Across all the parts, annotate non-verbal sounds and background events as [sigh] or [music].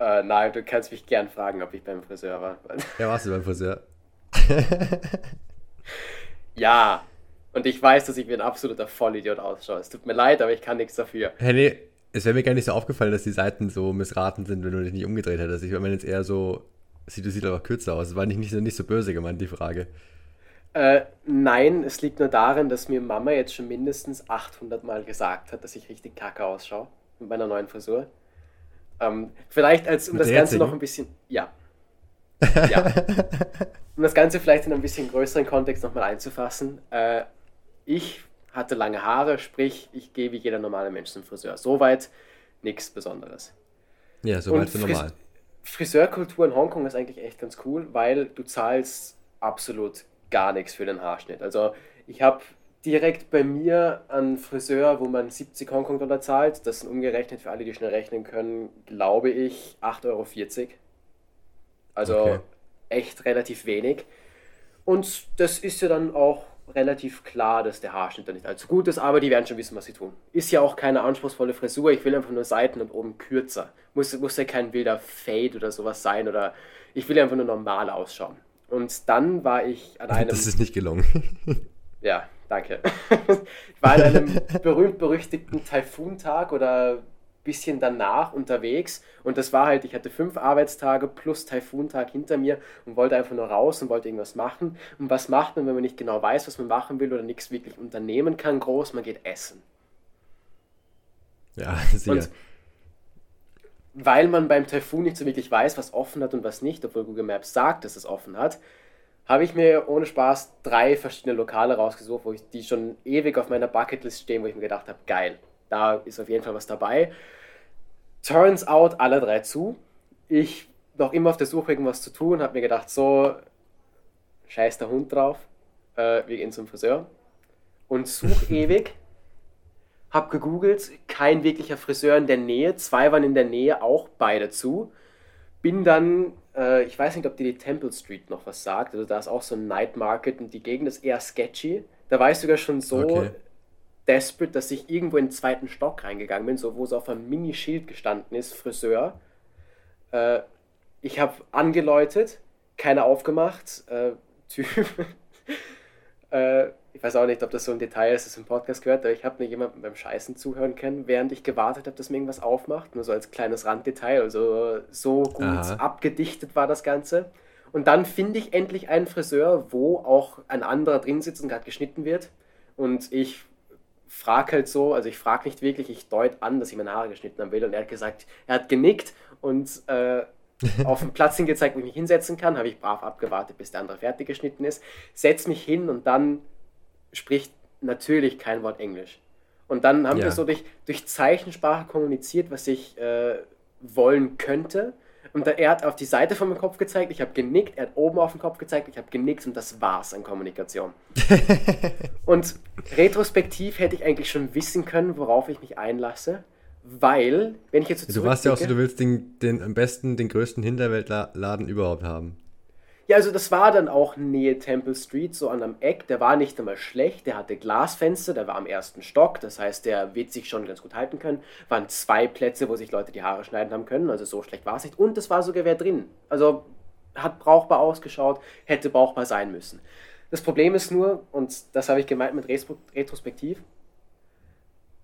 Äh, nein, du kannst mich gern fragen, ob ich beim Friseur war. Ja, warst du beim Friseur? [laughs] ja. Und ich weiß, dass ich wie ein absoluter Vollidiot ausschaue. Es tut mir leid, aber ich kann nichts dafür. Hey, nee, es wäre mir gar nicht so aufgefallen, dass die Seiten so missraten sind, wenn du dich nicht umgedreht hättest. Ich meine jetzt eher so, sieht, du siehst aber kürzer aus. Es war nicht, nicht, so, nicht so böse gemeint, die Frage. Äh, nein, es liegt nur darin, dass mir Mama jetzt schon mindestens 800 Mal gesagt hat, dass ich richtig kacke ausschaue mit meiner neuen Frisur. Ähm, vielleicht als, um mit das Ganze jetzigen? noch ein bisschen, ja. ja. Um das Ganze vielleicht in ein bisschen größeren Kontext nochmal einzufassen. Äh, ich hatte lange Haare, sprich, ich gehe wie jeder normale Mensch zum Friseur. Soweit nichts Besonderes. Ja, soweit so normal. Friseurkultur in Hongkong ist eigentlich echt ganz cool, weil du zahlst absolut gar nichts für den Haarschnitt. Also ich habe direkt bei mir einen Friseur, wo man 70 Hongkong-Dollar zahlt. Das sind umgerechnet für alle, die schnell rechnen können, glaube ich, 8,40 Euro. Also okay. echt relativ wenig. Und das ist ja dann auch relativ klar, dass der Haarschnitt da nicht allzu gut ist, aber die werden schon wissen, was sie tun. Ist ja auch keine anspruchsvolle Frisur, ich will einfach nur Seiten und oben kürzer. Muss, muss ja kein wilder Fade oder sowas sein oder ich will einfach nur normal ausschauen. Und dann war ich an [laughs] einem. Das ist nicht gelungen. [laughs] ja, danke. [laughs] ich war an einem [laughs] berühmt-berüchtigten Taifun-Tag oder bisschen danach unterwegs und das war halt, ich hatte fünf Arbeitstage plus Taifuntag hinter mir und wollte einfach nur raus und wollte irgendwas machen. Und was macht man, wenn man nicht genau weiß, was man machen will oder nichts wirklich unternehmen kann, groß, man geht essen. Ja, [laughs] sicher. Und weil man beim Taifun nicht so wirklich weiß, was offen hat und was nicht, obwohl Google Maps sagt, dass es offen hat, habe ich mir ohne Spaß drei verschiedene Lokale rausgesucht, wo ich die schon ewig auf meiner Bucketlist stehen, wo ich mir gedacht habe, geil, da ist auf jeden Fall was dabei. Turns out alle drei zu. Ich noch immer auf der Suche irgendwas zu tun, habe mir gedacht, so, scheiß der Hund drauf, äh, wir gehen zum Friseur. Und such [laughs] ewig, hab gegoogelt, kein wirklicher Friseur in der Nähe, zwei waren in der Nähe, auch beide zu. Bin dann, äh, ich weiß nicht, ob dir die Temple Street noch was sagt, also da ist auch so ein Night Market und die Gegend ist eher sketchy. Da war ich sogar schon so, okay desperate, dass ich irgendwo in den zweiten Stock reingegangen bin, so wo so auf einem Mini-Schild gestanden ist, Friseur. Äh, ich habe angeläutet, keiner aufgemacht. Äh, [laughs] Typ. Äh, ich weiß auch nicht, ob das so ein Detail ist, das im Podcast gehört, aber ich habe mir jemanden beim Scheißen zuhören können, während ich gewartet habe, dass mir irgendwas aufmacht. Nur so als kleines Randdetail. Also so gut Aha. abgedichtet war das Ganze. Und dann finde ich endlich einen Friseur, wo auch ein anderer drin sitzt und gerade geschnitten wird. Und ich frage halt so, also ich frage nicht wirklich, ich deute an, dass ich meine Haare geschnitten haben will. Und er hat gesagt, er hat genickt und äh, auf den Platz hingezeigt, wo ich mich hinsetzen kann. Habe ich brav abgewartet, bis der andere fertig geschnitten ist. Setz mich hin und dann spricht natürlich kein Wort Englisch. Und dann haben ja. wir so durch, durch Zeichensprache kommuniziert, was ich äh, wollen könnte. Und er hat auf die Seite von meinem Kopf gezeigt, ich habe genickt, er hat oben auf den Kopf gezeigt, ich habe genickt und das war's an Kommunikation. [laughs] und retrospektiv hätte ich eigentlich schon wissen können, worauf ich mich einlasse, weil, wenn ich jetzt so Du warst ja auch so, du willst den, den am besten den größten Hinterweltladen überhaupt haben. Ja, also das war dann auch Nähe Temple Street, so an einem Eck. Der war nicht einmal schlecht, der hatte Glasfenster, der war am ersten Stock, das heißt, der wird sich schon ganz gut halten können. Waren zwei Plätze, wo sich Leute die Haare schneiden haben können, also so schlecht war es nicht. Und es war sogar wer drin. Also hat brauchbar ausgeschaut, hätte brauchbar sein müssen. Das Problem ist nur, und das habe ich gemeint mit Retrospektiv,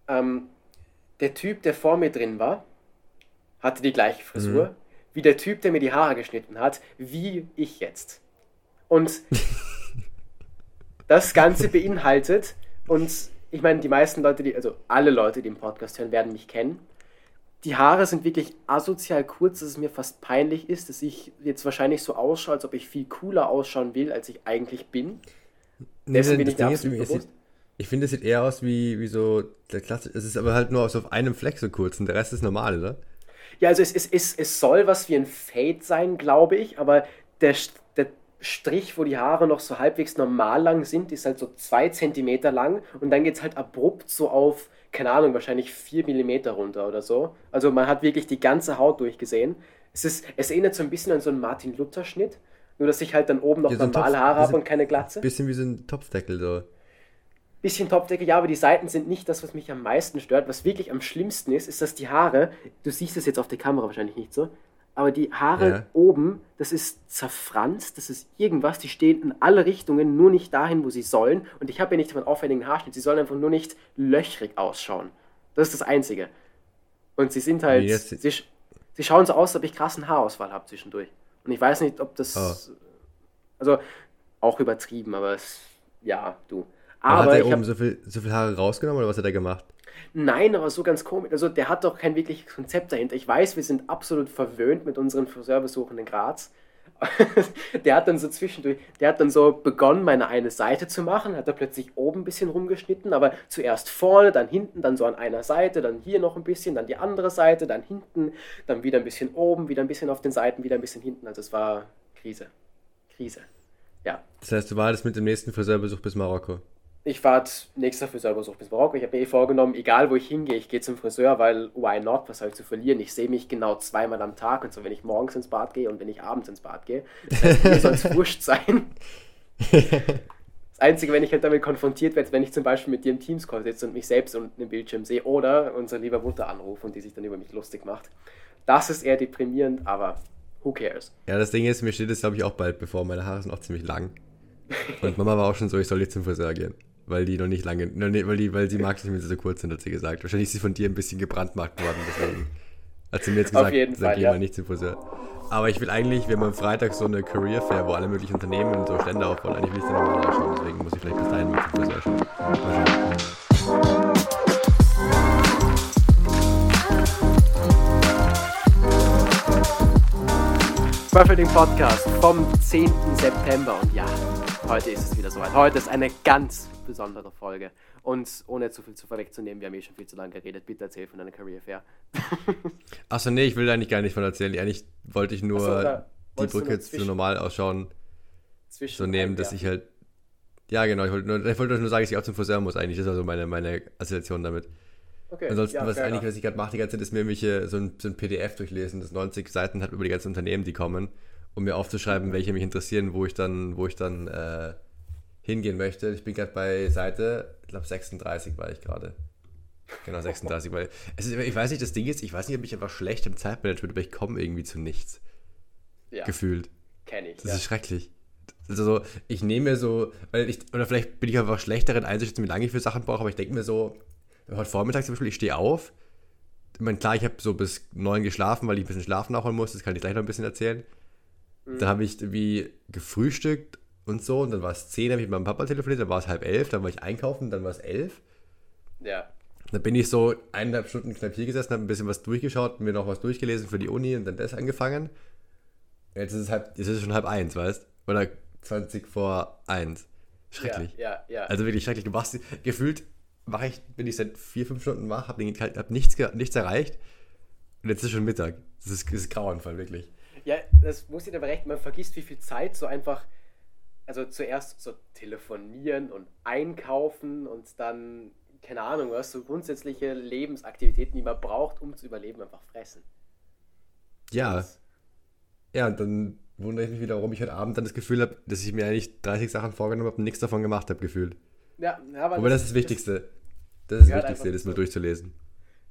ähm, der Typ, der vor mir drin war, hatte die gleiche Frisur. Mhm wie der Typ, der mir die Haare geschnitten hat, wie ich jetzt. Und [laughs] das Ganze beinhaltet, und ich meine, die meisten Leute, die, also alle Leute, die im Podcast hören, werden mich kennen. Die Haare sind wirklich asozial kurz, dass es mir fast peinlich ist, dass ich jetzt wahrscheinlich so ausschaue, als ob ich viel cooler ausschauen will, als ich eigentlich bin. Nee, Dessen bin ich mir absolut bewusst. Ich finde, es sieht eher aus wie, wie so der Klasse. Es ist aber halt nur auf einem Fleck so kurz und der Rest ist normal, oder? Ja, also es, es, es, es soll was wie ein Fade sein, glaube ich, aber der, der Strich, wo die Haare noch so halbwegs normal lang sind, ist halt so zwei Zentimeter lang und dann geht es halt abrupt so auf, keine Ahnung, wahrscheinlich vier Millimeter runter oder so. Also man hat wirklich die ganze Haut durchgesehen. Es, ist, es erinnert so ein bisschen an so einen Martin-Luther-Schnitt, nur dass ich halt dann oben noch ja, so normal Haare habe und keine Glatze. Bisschen wie so ein Topfdeckel so bisschen Topfdecke, ja, aber die Seiten sind nicht das, was mich am meisten stört. Was wirklich am schlimmsten ist, ist, dass die Haare, du siehst es jetzt auf der Kamera wahrscheinlich nicht so, aber die Haare Ja. oben, das ist zerfranst, das ist irgendwas, die stehen in alle Richtungen, nur nicht dahin, wo sie sollen. Und ich habe ja nicht einen aufwendigen Haarschnitt, sie sollen einfach nur nicht löchrig ausschauen. Das ist das Einzige. Und sie sind halt, jetzt- sie, sie schauen so aus, als ob ich krassen Haarausfall habe zwischendurch. Und ich weiß nicht, ob das, Oh. also auch übertrieben, aber es, ja, du. Aber hat Aber er ich oben habe so viel, so viel Haare rausgenommen oder was hat er gemacht? Nein, aber so ganz komisch. Also der hat doch kein wirkliches Konzept dahinter. Ich weiß, wir sind absolut verwöhnt mit unseren Friseurbesuchen in Graz. [laughs] der hat dann so zwischendurch, der hat dann so begonnen, meine eine Seite zu machen, hat er plötzlich oben ein bisschen rumgeschnitten, aber zuerst vorne, dann hinten, dann so an einer Seite, dann hier noch ein bisschen, dann die andere Seite, dann hinten, dann wieder ein bisschen oben, wieder ein bisschen auf den Seiten, wieder ein bisschen hinten. Also es war Krise. Krise. Ja. Das heißt, du wartest mit dem nächsten Friseurbesuch bis Marokko. Ich warte nächster Friseurbesuch bis Marokko. Ich habe mir eh vorgenommen, egal wo ich hingehe, ich gehe zum Friseur, weil why not, was habe ich zu verlieren? Ich sehe mich genau zweimal am Tag und so, wenn ich morgens ins Bad gehe und wenn ich abends ins Bad gehe. Das heißt, mir soll es [laughs] wurscht sein. Das Einzige, wenn ich halt damit konfrontiert werde, ist, wenn ich zum Beispiel mit dir im Teams-Call sitze und mich selbst unten im Bildschirm sehe oder unsere liebe Mutter anrufe und die sich dann über mich lustig macht. Das ist eher deprimierend, aber who cares? Ja, das Ding ist, mir steht es, glaube ich, auch bald bevor. Meine Haare sind auch ziemlich lang. Und Mama war auch schon so, ich soll jetzt zum Friseur gehen. Weil die noch nicht lange, nicht- weil, die, weil sie mag es nicht, wenn sie so kurz sind, hat sie gesagt. Wahrscheinlich ist sie von dir ein bisschen gebrandmarkt worden, deswegen hat sie mir jetzt gesagt, sag Fall, ja. nicht zum Friseur. Aber ich will eigentlich, wir haben am Freitag so eine Career Fair, wo alle möglichen Unternehmen so Stände aufbauen. Eigentlich will ich dann nochmal anschauen, deswegen muss ich vielleicht bis dahin mal zum Friseur schauen. Mal schauen. Buffeting Podcast vom 10. September und ja, heute ist es wieder soweit. Heute ist eine ganz besondere Folge und ohne zu viel zu vorwegzunehmen, wir haben eh schon viel zu lange geredet, bitte erzähl von deiner Career Fair. [laughs] Achso, nee, ich will da eigentlich gar nicht von erzählen. Eigentlich wollte ich nur so, die Brücke zwischen- normal ausschauen, Zwischen so nehmen, dass ich halt. Ja, genau, ich wollte nur, ich wollte nur sagen, dass ich auch zum Friseur muss eigentlich. Das war so meine, meine Assoziation damit. Okay, Ansonsten, ja, was eigentlich, was ich gerade mache die ganze Zeit, ist mir irgendwelche, so ein, so ein PDF durchlesen, das 90 Seiten hat über die ganzen Unternehmen, die kommen, um mir aufzuschreiben, welche mich interessieren, wo ich dann, wo ich dann äh, hingehen möchte. Ich bin gerade bei Seite, ich glaube 36 war ich gerade. Genau, 36, weil es ist, ich weiß nicht, das Ding ist, ich weiß nicht, ob ich einfach schlecht im Zeitmanagement, aber ich komme irgendwie zu nichts, ja, gefühlt. kenne ich. Das Ja. ist schrecklich. Also so, ich nehme mir so, weil ich, oder vielleicht bin ich einfach schlecht darin einzuschätzen, wie lange ich für Sachen brauche, aber ich denke mir so, heute Vormittag zum Beispiel, ich stehe auf. Ich meine, klar, ich habe so bis neun geschlafen, weil ich ein bisschen Schlaf nachholen muss, das kann ich gleich noch ein bisschen erzählen. Mhm. Dann habe ich wie gefrühstückt und so, und dann war es zehn, habe ich mit meinem Papa telefoniert, dann war es halb elf, dann war ich einkaufen, dann war es elf. ja, Dann bin ich so eineinhalb Stunden knapp hier gesessen, habe ein bisschen was durchgeschaut, mir noch was durchgelesen für die Uni und dann das angefangen. Jetzt ist es, halb, jetzt ist es schon halb eins, weißt Oder 20 vor eins. Schrecklich. Ja, ja, ja. Also wirklich schrecklich. Du machst, gefühlt mache ich, bin ich seit vier, fünf Stunden wach, habe hab nichts, nichts erreicht und jetzt ist schon Mittag. Das ist, das ist grauenvoll, wirklich. Ja, das muss ich dir aber recht, man vergisst, wie viel Zeit so einfach, also zuerst so telefonieren und einkaufen und dann, keine Ahnung, was, so grundsätzliche Lebensaktivitäten, die man braucht, um zu überleben, einfach fressen. Ja, Das- ja, und dann wundere ich mich wieder, warum ich heute Abend dann das Gefühl habe, dass ich mir eigentlich 30 Sachen vorgenommen habe und nichts davon gemacht habe, gefühlt. Ja, aber Aber das ist das Wichtigste. Das ist das Wichtigste, das mal durchzulesen.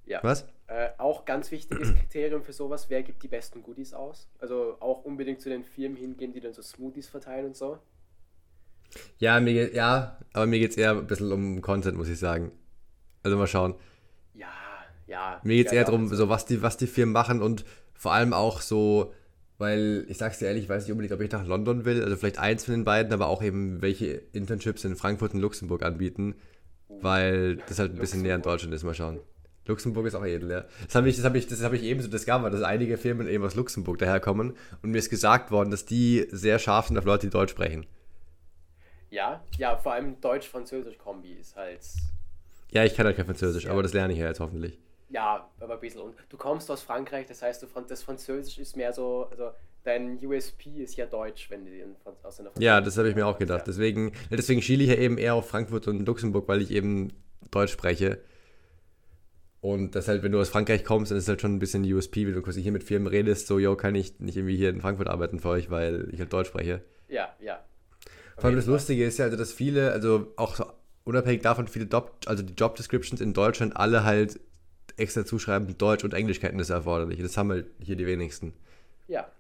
Ja. Was? Äh, auch ganz wichtiges [clears throat] Kriterium für sowas, wer gibt die besten Goodies aus? Also auch unbedingt zu den Firmen hingehen, die dann so Smoothies verteilen und so. Ja, mir geht, ja, aber mir geht es eher ein bisschen um Content, muss ich sagen. Also mal schauen. Ja, ja. Mir geht es eher darum, also- so was die, was die Firmen machen und vor allem auch so, weil ich sag's dir ehrlich, ich weiß nicht unbedingt, ob ich nach London will, also vielleicht eins von den beiden, aber auch eben welche Internships in Frankfurt und Luxemburg anbieten, weil das halt ein bisschen näher in Deutschland ist, mal schauen. Luxemburg ist auch edel, ja. Das habe ich, das habe ich, das habe ich eben so discovered, dass einige Firmen eben aus Luxemburg daherkommen und mir ist gesagt worden, dass die sehr scharf sind auf Leute, die Deutsch sprechen. Ja, ja, vor allem Deutsch-Französisch-Kombi ist halt. Ja, ich kann halt kein Französisch, Ja. aber das lerne ich ja jetzt hoffentlich. Ja, aber ein bisschen. Und du kommst aus Frankreich, das heißt, du, das Französisch ist mehr so, also dein USP ist ja Deutsch, wenn du aus einer Ja, das habe ich mir auch gedacht. Ja. Deswegen, deswegen schiele ich ja eben eher auf Frankfurt und Luxemburg, weil ich eben Deutsch spreche. Und das halt, wenn du aus Frankreich kommst, dann ist halt schon ein bisschen USP, wenn du quasi hier mit Firmen redest, so, yo, kann ich nicht irgendwie hier in Frankfurt arbeiten für euch, weil ich halt Deutsch spreche. Ja, ja. Vor allem das. Lustige ist ja, also, dass viele, also auch so unabhängig davon, viele Job, also die Job Descriptions in Deutschland alle halt extra zuschreiben, Deutsch- und Englischkenntnisse erforderlich. Das haben halt hier die wenigsten. Ja,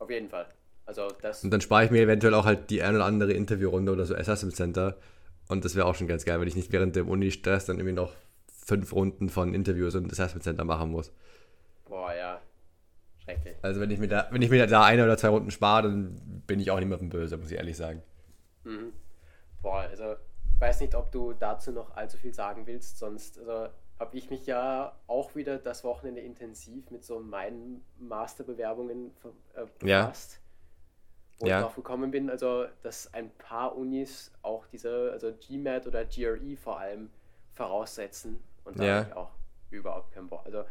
auf jeden Fall. Also das. Und dann spare ich mir eventuell auch halt die ein oder andere Interviewrunde oder so Assessment Center. Und das wäre auch schon ganz geil, wenn ich nicht während dem Uni-Stress dann irgendwie noch fünf Runden von Interviews und Assessment Center machen muss. Boah, ja. Schrecklich. Also wenn ich mir da, wenn ich mir da eine oder zwei Runden spare, dann bin ich auch nicht mehr böse, muss ich ehrlich sagen. Mhm. Boah, also ich weiß nicht, ob du dazu noch allzu viel sagen willst, sonst also, habe ich mich ja auch wieder das Wochenende intensiv mit so meinen Masterbewerbungen äh, befasst. Ja. Wo ja. ich drauf gekommen bin, also dass ein paar Unis auch diese, also GMAT oder GRE vor allem voraussetzen. Und da ja. habe ich auch überhaupt keinen Bock. Also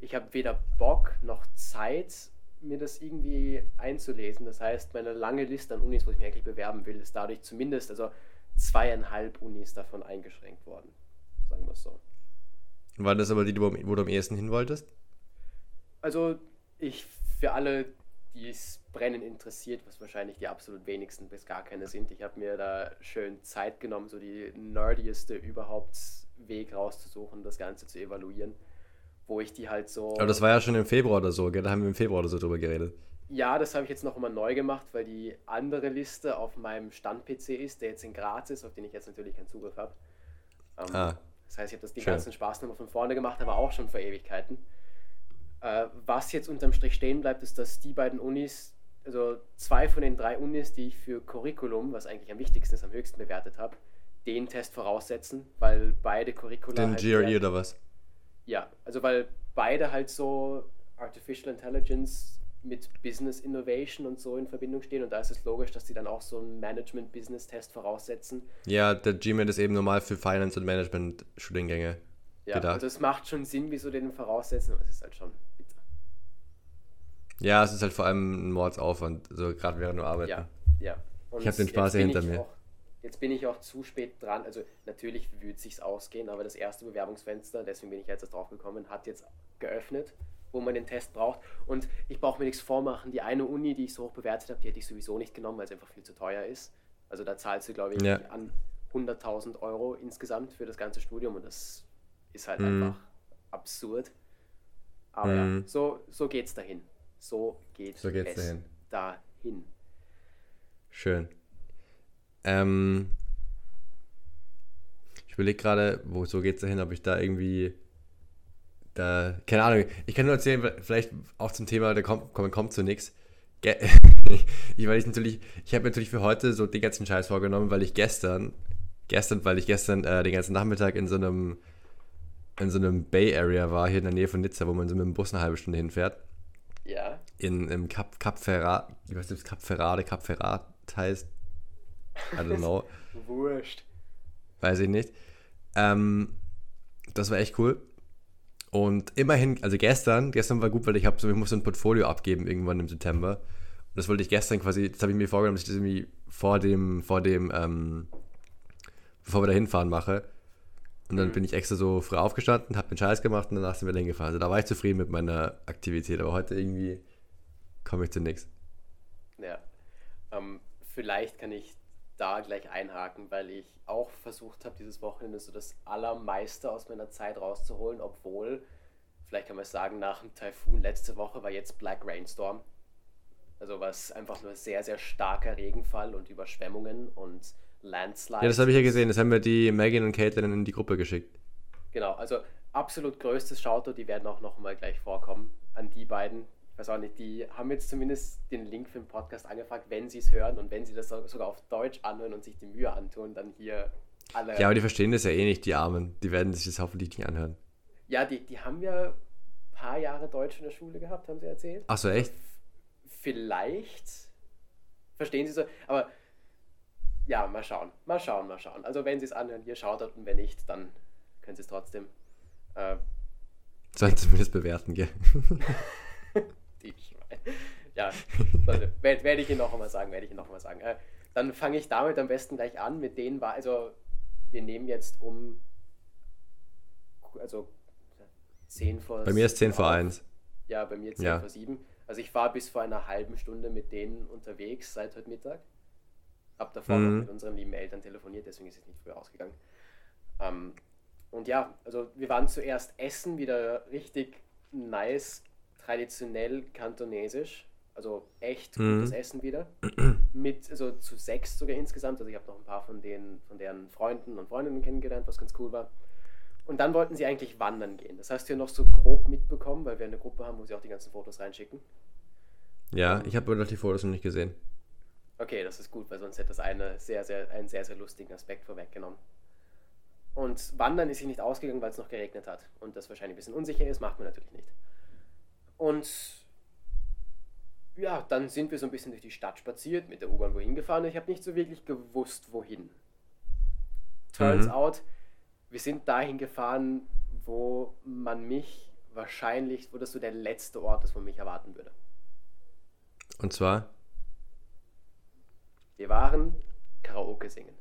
ich habe weder Bock noch Zeit, mir das irgendwie einzulesen. Das heißt, meine lange Liste an Unis, wo ich mich eigentlich bewerben will, ist dadurch zumindest also zweieinhalb Unis davon eingeschränkt worden. Sagen wir es so. War das aber die, wo du am ehesten hin wolltest? Also, ich, für alle, die es brennend interessiert, was wahrscheinlich die absolut wenigsten bis gar keine sind, ich habe mir da schön Zeit genommen, so die nerdieste überhaupt Weg rauszusuchen, das Ganze zu evaluieren wo ich die halt so. Aber das war ja schon im Februar oder so, gell? Da haben wir im Februar oder so drüber geredet. Ja, das habe ich jetzt noch mal neu gemacht, weil die andere Liste auf meinem Stand-PC ist, der jetzt in Graz ist, auf den ich jetzt natürlich keinen Zugriff habe. Ähm, ah, das heißt, ich habe das den schön. ganzen Spaß nochmal von vorne gemacht, aber auch schon vor Ewigkeiten. Äh, was jetzt unterm Strich stehen bleibt, ist, dass die beiden Unis, also zwei von den drei Unis, die ich für Curriculum, was eigentlich am wichtigsten ist, am höchsten bewertet habe, den Test voraussetzen, weil beide Curricula. Den halt GRE oder was? Ja, also weil beide halt so Artificial Intelligence mit Business Innovation und so in Verbindung stehen und da ist es logisch, dass die dann auch so einen Management-Business-Test voraussetzen. Ja, der GMAT ist eben normal für Finance- und Management-Studiengänge ja, gedacht. also es macht schon Sinn, wieso den voraussetzen, aber es ist halt schon bitter. Ja, es ist halt vor allem ein Mordsaufwand, also gerade während du arbeiten. Ja, ja. Und ich habe den Spaß hier hinter mir. Auch, Jetzt bin ich auch zu spät dran. Also natürlich würde es sich ausgehen, aber das erste Bewerbungsfenster, deswegen bin ich jetzt drauf gekommen, hat jetzt geöffnet, wo man den Test braucht. Und ich brauche mir nichts vormachen. Die eine Uni, die ich so hoch bewertet habe, die hätte ich sowieso nicht genommen, weil es einfach viel zu teuer ist. Also da zahlst du, glaube ich, ja. an 100.000 Euro insgesamt für das ganze Studium und das ist halt mhm. einfach absurd. Aber mhm. ja, so, so geht es dahin. So geht so geht's es dahin. dahin. Schön. Ähm, ich überlege gerade, wo so geht es dahin, ob ich da irgendwie da, keine Ahnung, ich kann nur erzählen, vielleicht auch zum Thema, da kommt, kommt, kommt zu nichts. [laughs] ich weil ich natürlich, ich habe natürlich für heute so den ganzen Scheiß vorgenommen, weil ich gestern, gestern, weil ich gestern äh, den ganzen Nachmittag in so einem in so einem Bay Area war, hier in der Nähe von Nizza, wo man so mit dem Bus eine halbe Stunde hinfährt. Ja. In, im Cap, Cap Ferrat, ich weiß nicht, ob es Cap Ferrade, Cap Ferrat heißt. I don't know. Wurscht. Weiß ich nicht. Ähm, das war echt cool. Und immerhin, also gestern, gestern war gut, weil ich habe so, ich musste ein Portfolio abgeben irgendwann im September. Und das wollte ich gestern quasi, das habe ich mir vorgenommen, dass ich das irgendwie vor dem, vor dem, ähm, bevor wir da hinfahren mache. Und dann mhm. bin ich extra so früh aufgestanden, habe den Scheiß gemacht und danach sind wir hingefahren. Also da war ich zufrieden mit meiner Aktivität, aber heute irgendwie komme ich zu nichts. Ja. Ähm, vielleicht kann ich da gleich einhaken, weil ich auch versucht habe, dieses Wochenende so das Allermeiste aus meiner Zeit rauszuholen, obwohl, vielleicht kann man sagen, nach dem Taifun letzte Woche war jetzt Black Rainstorm. Also was einfach nur sehr, sehr starker Regenfall und Überschwemmungen und Landslides. Ja, das habe ich ja gesehen. Das haben wir die Megan und Caitlin in die Gruppe geschickt. Genau, also absolut größtes Shoutout, die werden auch nochmal gleich vorkommen an die beiden weiß auch nicht, die haben jetzt zumindest den Link für den Podcast angefragt, wenn sie es hören und wenn sie das sogar auf Deutsch anhören und sich die Mühe antun, dann hier alle. Ja, aber die verstehen das ja eh nicht, die Armen. Die werden sich das hoffentlich nicht anhören. Ja, die, die haben ja ein paar Jahre Deutsch in der Schule gehabt, haben sie erzählt. Ach so, echt? Vielleicht verstehen sie so, aber ja, mal schauen, mal schauen, mal schauen. Also wenn sie es anhören, hier schaut und wenn nicht, dann können sie es trotzdem. Äh, Sollen zumindest bewerten, gell? [laughs] [laughs] Ja, also, werde werd ich Ihnen noch einmal sagen, werde ich Ihnen noch einmal sagen. Äh, dann fange ich damit am besten gleich an. Mit denen war, also wir nehmen jetzt um, also 10 vor Bei mir ist 10 vor 1. Ja, bei mir 10 ja. vor 7. Also ich war bis vor einer halben Stunde mit denen unterwegs seit heute Mittag. Hab davor mhm. mit unseren lieben Eltern telefoniert, deswegen ist es nicht früher ausgegangen. Ähm, und ja, also wir waren zuerst essen, wieder richtig nice traditionell kantonesisch. Also echt Mhm. gutes Essen wieder. [clears throat] Mit, also zu sechs sogar insgesamt. Also ich habe noch ein paar von denen, von deren Freunden und Freundinnen kennengelernt, was ganz cool war. Und dann wollten sie eigentlich wandern gehen. Das hast du ja noch so grob mitbekommen, weil wir eine Gruppe haben, wo sie auch die ganzen Fotos reinschicken. Ja, ich habe aber noch die Fotos noch nicht gesehen. Okay, das ist gut, weil sonst hätte das eine sehr, sehr, einen sehr, sehr lustigen Aspekt vorweggenommen. Und Wandern ist sich nicht ausgegangen, weil es noch geregnet hat. Und das wahrscheinlich ein bisschen unsicher ist, macht man natürlich nicht. Und ja, dann sind wir so ein bisschen durch die Stadt spaziert, mit der U-Bahn wohin gefahren. Ich habe nicht so wirklich gewusst, wohin. Turns Mhm. out, wir sind dahin gefahren, wo man mich wahrscheinlich, wo das so der letzte Ort ist, wo man mich erwarten würde. Und zwar, Wir waren Karaoke singen.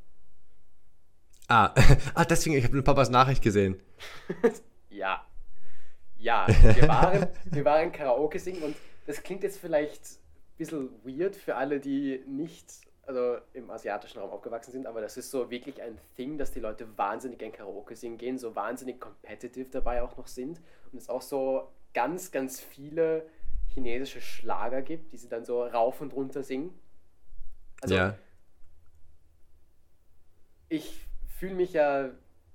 ah, [laughs] ah deswegen, ich habe eine Papas Nachricht gesehen. [laughs] Ja. Ja, [laughs] wir waren, wir waren Karaoke singen und das klingt jetzt vielleicht ein bisschen weird für alle, die nicht also im asiatischen Raum aufgewachsen sind, aber das ist so wirklich ein Thing, dass die Leute wahnsinnig gern Karaoke singen gehen, so wahnsinnig competitive dabei auch noch sind und es auch so ganz, ganz viele chinesische Schlager gibt, die sie dann so rauf und runter singen. Also ja, ich fühle mich ja,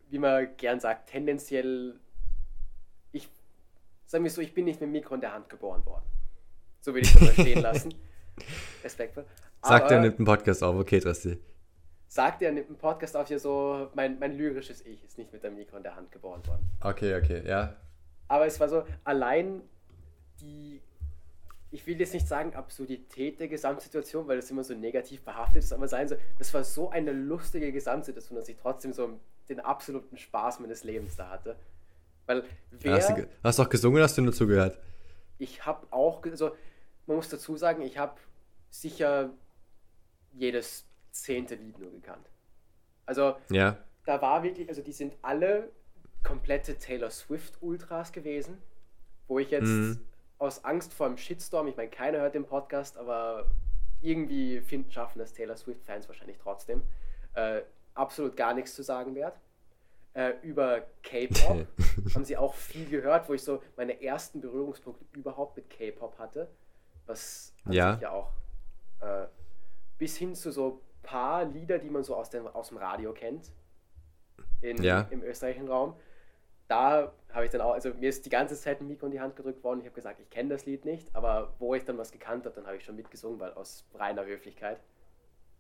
wie man gern sagt, tendenziell, sagen wir so, ich bin nicht mit dem Mikro in der Hand geboren worden. So will ich das mal stehen lassen. [laughs] Respektvoll. sagt er, nimmt einen Podcast auf. Okay, Trasti. sagt er, nimmt einen Podcast auf, ja so, mein, mein lyrisches Ich ist nicht mit dem Mikro in der Hand geboren worden. Okay, okay, ja. Aber es war so, allein die, ich will jetzt nicht sagen Absurdität der Gesamtsituation, weil das immer so negativ behaftet ist, aber sein so, das war so eine lustige Gesamtsituation, dass ich trotzdem so den absoluten Spaß meines Lebens da hatte. Weil wer, Hast du, hast du auch gesungen, hast du nur zugehört? ich habe auch, also man muss dazu sagen, ich habe sicher jedes zehnte Lied nur gekannt. Also Ja. da war wirklich, also die sind alle komplette Taylor Swift Ultras gewesen, wo ich jetzt Mhm. aus Angst vor einem Shitstorm, ich meine, keiner hört den Podcast, aber irgendwie finden, schaffen das Taylor Swift Fans wahrscheinlich trotzdem, äh, absolut gar nichts zu sagen wert. Äh, über K-Pop [laughs] haben sie auch viel gehört, wo ich so meine ersten Berührungspunkte überhaupt mit K-Pop hatte, was Ja. sich ja auch äh, bis hin zu so paar Lieder, die man so aus dem, aus dem Radio kennt, in, Ja. im österreichischen Raum. Da habe ich dann auch, also mir ist die ganze Zeit ein Mikro in die Hand gedrückt worden. Ich habe gesagt, ich kenne das Lied nicht, aber wo ich dann was gekannt habe, dann habe ich schon mitgesungen, weil aus reiner Höflichkeit.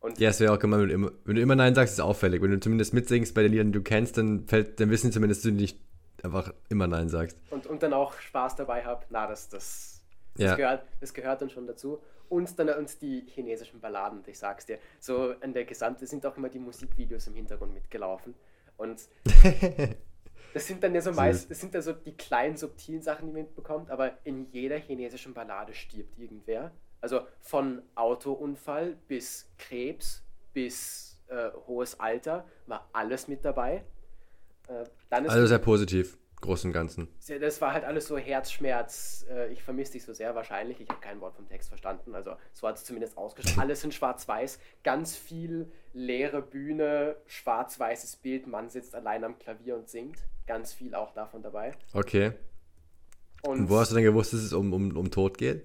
Und Ja, es wäre auch gemein, wenn du, immer, wenn du immer Nein sagst, ist auffällig. Wenn du zumindest mitsingst bei den Liedern, die du kennst, dann, fällt, dann wissen zumindest, dass du nicht einfach immer Nein sagst. und, und dann auch Spaß dabei habe, na, das, das, das, Ja. gehört, das gehört dann schon dazu. Und dann uns die chinesischen Balladen, ich sag's dir, so an der gesamte sind auch immer die Musikvideos im Hintergrund mitgelaufen. Und [laughs] das sind dann ja so meist, das sind ja so die kleinen subtilen Sachen, die man mitbekommt, aber in jeder chinesischen Ballade stirbt irgendwer. Also von Autounfall bis Krebs bis äh, hohes Alter war alles mit dabei. Äh, dann ist Also sehr positiv, großen und Ganzen. Das war halt alles so Herzschmerz. äh, Ich vermisse dich so sehr wahrscheinlich. Ich habe kein Wort vom Text verstanden. Also so hat es zumindest ausgeschaut. Alles in schwarz-weiß. Ganz viel leere Bühne, schwarz-weißes Bild. Mann sitzt allein am Klavier und singt. Ganz viel auch davon dabei. Okay. Und, Und wo hast du denn gewusst, dass es um, um, um Tod geht?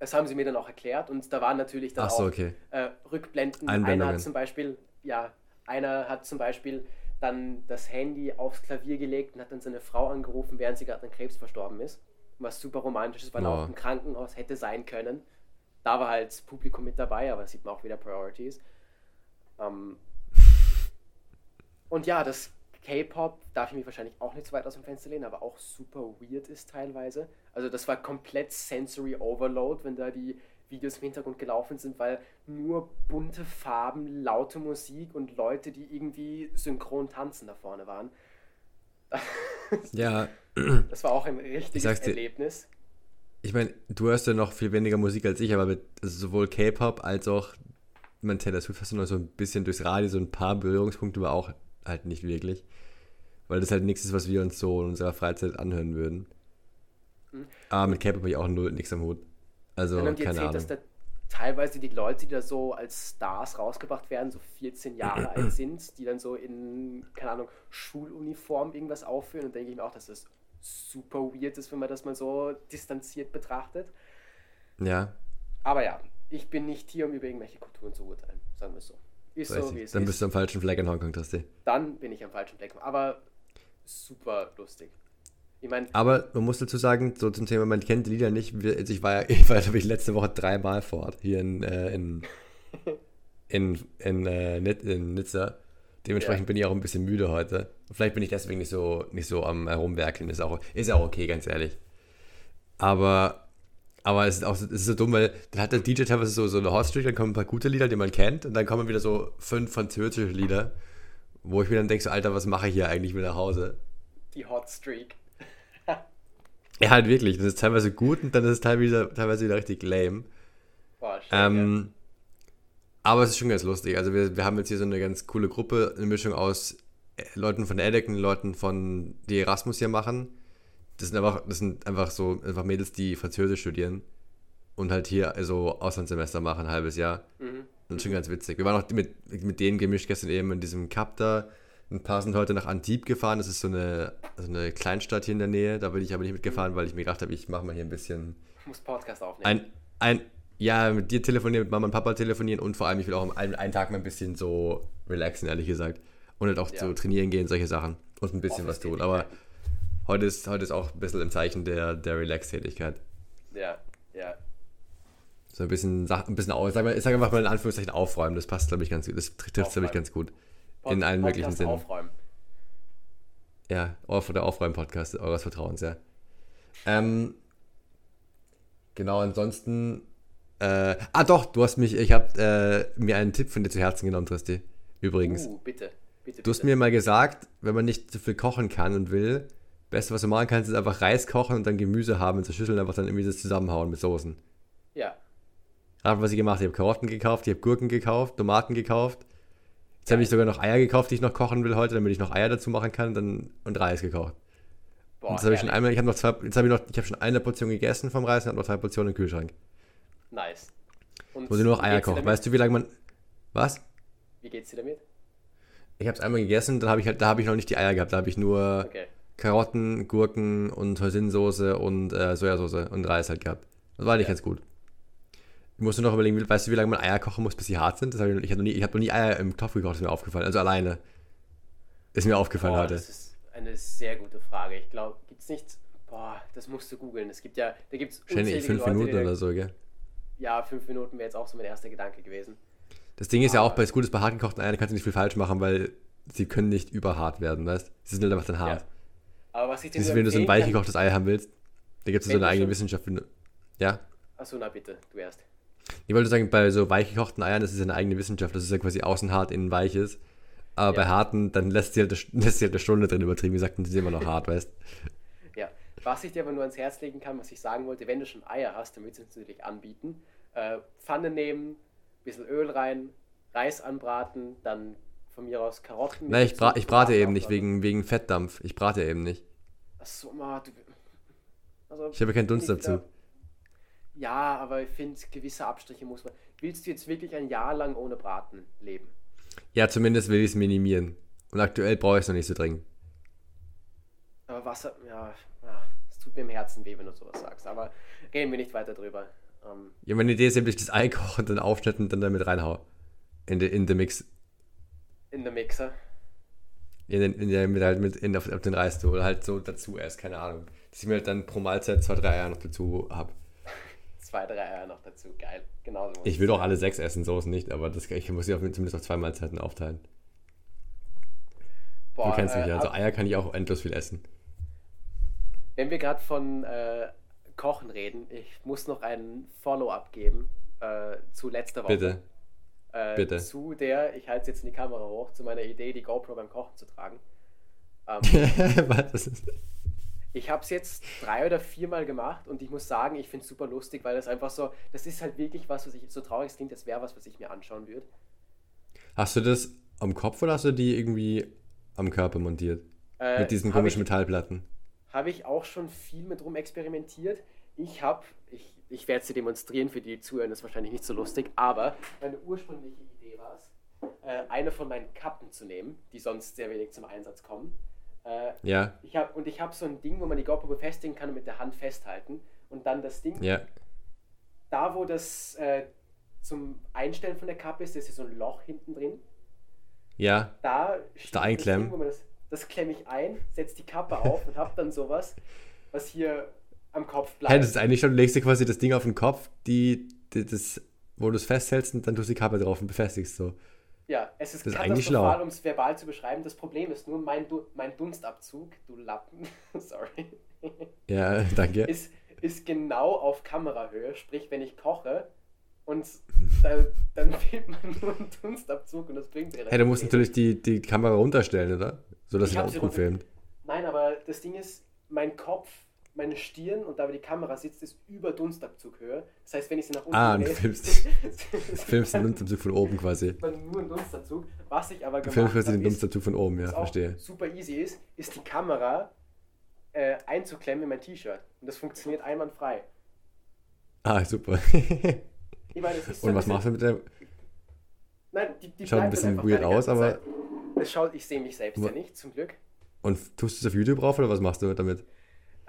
Das haben sie mir dann auch erklärt. Und da waren natürlich dann so, auch okay. äh, Rückblenden. Einer hat zum Beispiel, ja, einer hat zum Beispiel dann das Handy aufs Klavier gelegt und hat dann seine Frau angerufen, während sie gerade an Krebs verstorben ist. Was super romantisch ist, weil er Boah. auch im Krankenhaus hätte sein können. Da war halt das Publikum mit dabei, aber sieht man auch wieder Priorities. Ähm, [laughs] und ja, das K-Pop darf ich mich wahrscheinlich auch nicht so weit aus dem Fenster lehnen, aber auch super weird ist teilweise. Also das war komplett Sensory Overload, wenn da die Videos im Hintergrund gelaufen sind, weil nur bunte Farben, laute Musik und Leute, die irgendwie synchron tanzen da vorne waren. [laughs] Ja, Das war auch ein richtiges sag's dir- Erlebnis. ich meine, du hörst ja noch viel weniger Musik als ich, aber mit also sowohl K-Pop als auch man Taylor Swift hast du noch so ein bisschen durchs Radio, so ein paar Berührungspunkte, aber auch halt nicht wirklich. Weil das halt nichts ist, was wir uns so in unserer Freizeit anhören würden. Mhm. Aber mit K-Pop habe ich auch null nichts am Hut. Also, Dann haben die keine erzählt, Ahnung. dass da teilweise die Leute, die da so als Stars rausgebracht werden, so 14 Jahre [clears throat] alt sind, die dann so in, keine Ahnung, Schuluniform irgendwas aufführen. Und denke ich mir auch, dass das super weird ist, wenn man das mal so distanziert betrachtet. Ja, Aber ja, ich bin nicht hier, um über irgendwelche Kulturen zu urteilen, sagen wir es so. Ist so, wie es Dann ist. bist du am falschen Fleck in Hongkong, Tasti. Dann bin ich am falschen Fleck. Aber super lustig. Ich meine, Aber man muss dazu sagen, so zum Thema, man kennt die Lieder nicht. Wir- Also ich war ja, ich war, glaube ich, letzte Woche dreimal vor Ort, hier in, äh, in, [laughs] in, in, äh, in Nizza. Dementsprechend Ja. bin ich auch ein bisschen müde heute. Vielleicht bin ich deswegen nicht so, nicht so am Herumwerkeln. Ist auch, ist auch okay, ganz ehrlich. Aber, aber es ist auch so- es ist so dumm, weil dann hat der DJ teilweise so, so eine Hotstreak, dann kommen ein paar gute Lieder, die man kennt, und dann kommen wieder so fünf französische Lieder, wo ich mir dann denke, so, Alter, was mache ich hier eigentlich mit nach Hause? die Hot Streak. Ja, halt wirklich. Das ist teilweise gut und dann ist es teilweise, teilweise wieder richtig lame. Boah, schön, Ähm, aber es ist schon ganz lustig. Also wir, wir haben jetzt hier so eine ganz coole Gruppe, eine Mischung aus äh, Leuten von EDEC und Leuten von, die Erasmus hier machen. Das sind einfach, das sind einfach so einfach Mädels, die Französisch studieren und halt hier so Auslandssemester machen, ein halbes Jahr. ja. Mhm. Das ist schon ganz witzig. Wir waren auch mit, mit denen gemischt gestern eben in diesem Cup da. Ein paar sind heute nach Antibes gefahren. Das ist so eine, so eine Kleinstadt hier in der Nähe. Da bin ich aber nicht mitgefahren, weil ich mir gedacht habe, ich mache mal hier ein bisschen Ich muss Podcast aufnehmen. ein, ein, ja, mit dir telefonieren, mit Mama und Papa telefonieren und vor allem, ich will auch einen, einen Tag mal ein bisschen so relaxen, ehrlich gesagt. Und halt auch Ja. so trainieren gehen, solche Sachen. Und ein bisschen was tun. Aber heute ist, heute ist auch ein bisschen im Zeichen der, der Relax-Tätigkeit. ja, ja. So ein bisschen, ein bisschen auf, sag mal, ich sage einfach mal in Anführungszeichen aufräumen. Das passt, glaube ich, ganz gut. Das trifft, glaube ich, ganz gut. Pod- In allen möglichen Podcast Sinnen. aufräumen. Ja, auf der Aufräumen-Podcast eures Vertrauens, ja. Ähm, genau, ansonsten. Äh, ah, doch, du hast mich, ich habe äh, mir einen Tipp von dir zu Herzen genommen, Tristi. Übrigens. Uh, bitte, bitte, Du hast bitte. mir mal gesagt, wenn man nicht zu viel kochen kann und will, Beste, was du machen kannst, ist einfach Reis kochen und dann Gemüse haben in so Schüsseln, einfach dann irgendwie das zusammenhauen mit Soßen. Ja, Rat, was ich gemacht habe. Ich habe Karotten gekauft, ich habe Gurken gekauft, Tomaten gekauft. Jetzt habe ich sogar noch Eier gekauft, die ich noch kochen will heute, damit ich noch Eier dazu machen kann dann, und Reis gekocht. boah, jetzt habe ich schon einmal, ich habe noch zwei, jetzt habe ich noch, ich habe schon eine Portion gegessen vom Reis und habe noch zwei Portionen im Kühlschrank. nice. Und Muss ich nur noch Eier kochen. Weißt du, wie lange man. Was? Wie geht's dir damit? Ich habe es einmal gegessen, dann habe ich halt, da habe ich noch nicht die Eier gehabt, da habe ich nur Okay. Karotten, Gurken und Hoisinsoße und äh, Sojasauce und Reis halt gehabt. Das war nicht Ja. ganz gut. Ich musste noch überlegen, weißt du, wie lange man Eier kochen muss, bis sie hart sind? Das hab ich, ich habe noch, nie- ich hab noch nie Eier im Topf gekocht, ist mir aufgefallen. Also alleine. Ist mir aufgefallen Boah, heute. das ist eine sehr gute Frage. Ich glaube, gibt's nicht. Boah, das musst du googeln. Es gibt ja, da gibt's Wahrscheinlich unzählige fünf Leute, Minuten oder so, gell? Ja, fünf Minuten wäre jetzt auch so mein erster Gedanke gewesen. Das Ding ist ja auch bei das Gute ist bei hart gekochten Eiern, kannst du nicht viel falsch machen, weil sie können nicht überhart werden, weißt Sie sind halt einfach dann hart. Ja. Aber was ich dir du, nur wenn du so ein weich gekochtes Ei haben willst, da gibt es so eine eigene Wissenschaft. Du, ja? Achso, na bitte, du erst. Ich wollte sagen, bei so weich gekochten Eiern, das ist eine eigene Wissenschaft, das ist ja quasi außen hart, innen weich ist. Aber Ja. bei harten, dann lässt sie halt, eine- [laughs] lässt sie halt eine Stunde drin übertrieben gesagt, dann sind immer noch hart, weißt Ja, was ich dir aber nur ans Herz legen kann, was ich sagen wollte, wenn du schon Eier hast, dann würdest du es natürlich anbieten. Äh, Pfanne nehmen, bisschen Öl rein, Reis anbraten, dann von mir aus Karotten. Nein, ich, bra ich brate eben nicht, wegen, wegen Fettdampf. Ich brate eben nicht. Achso, ma, du. Also, Ich habe keinen Dunst dazu. wieder- Ja, aber ich finde, gewisse Abstriche muss man. Willst du jetzt wirklich ein Jahr lang ohne Braten leben? Ja, zumindest will ich es minimieren. Und aktuell brauche ich es noch nicht so dringend. Aber Wasser, ja, ja, es tut mir im Herzen weh, wenn du sowas sagst. Aber reden wir nicht weiter drüber. Ähm, Ja, meine Idee ist eben, dass ich das Ei koche und dann aufschneiden und dann damit reinhau. In den in the Mix. In der Mixer. In den, in der, mit, halt mit in, auf, auf den Reis oder halt so dazu erst, keine Ahnung. Dass ich mir halt dann pro Mahlzeit zwei, drei Eier noch dazu habe. [laughs] Zwei, drei Eier noch dazu. Geil. Genauso. Ich will doch alle sechs essen, so ist nicht, aber das, ich muss sie auf, zumindest auf zwei Mahlzeiten aufteilen. Boah, du kennst mich äh, ja, also Eier kann ich auch endlos viel essen. Wenn wir gerade von äh, Kochen reden, ich muss noch einen Follow-up geben äh, zu letzter Woche. Bitte. Äh, bitte. Zu der, ich halte es jetzt in die Kamera hoch, zu meiner Idee, die GoPro beim Kochen zu tragen. Ähm, [laughs] Was? Ich habe es jetzt drei oder viermal gemacht und ich muss sagen, ich finde es super lustig, weil das einfach so, das ist halt wirklich was, was ich, so traurig es klingt, das wäre was, was ich mir anschauen würde. hast du das am Kopf oder hast du die irgendwie am Körper montiert? Äh, Mit diesen komischen ich- Metallplatten. habe ich auch schon viel mit rum experimentiert. Ich habe, ich, ich werde sie demonstrieren, für die die zuhören, das ist wahrscheinlich nicht so lustig, aber meine ursprüngliche Idee war es, äh, eine von meinen Kappen zu nehmen, die sonst sehr wenig zum Einsatz kommen. Äh, Ja, ich hab, und ich habe so ein Ding, wo man die GoPro befestigen kann und mit der Hand festhalten und dann das Ding ja. da wo das äh, zum Einstellen von der Kappe ist, ist ja so ein Loch hinten drin. Ja. Da da einklemmen. Das, Ding, das, das klemme ich ein, setze die Kappe auf und habe dann sowas, was hier am Kopf bleibt. Hey, das ist eigentlich schon, du legst dir quasi das Ding auf den Kopf, die, die das, wo du es festhältst und dann tust du die Kappe drauf und befestigst so. Ja, es ist, das ist schlau. um es verbal zu beschreiben. Das Problem ist nur, mein, du mein Dunstabzug, du Lappen, [laughs] sorry. Ja, danke. Ist, ist genau auf Kamerahöhe. Sprich, wenn ich koche und [laughs] dann, dann fehlt man nur einen Dunstabzug und das bringt relativ Hey, du musst natürlich die, die Kamera runterstellen, oder? So dass sie auch gut filmt. Nein, aber das Ding ist, mein Kopf, meine Stirn und da wo die Kamera sitzt, ist über Dunstabzughöhe. Das heißt, wenn ich sie nach unten Ah, [laughs] du filmst, filmst den Dunstabzug von oben quasi. Nur ein Dunstabzug. Was ich aber gemacht habe. Du filmst quasi den Dunstabzug von oben, ja, verstehe. Super easy ist, ist die Kamera äh, einzuklemmen in mein T-Shirt. Und das funktioniert einwandfrei. Ah, super. [laughs] ich meine, so Und was machst du mit der. Nein, die, die Schaut ein bisschen weird aus, aber. Das schaut, ich sehe mich selbst ja nicht, zum Glück. Und tust du es auf YouTube drauf oder was machst du damit?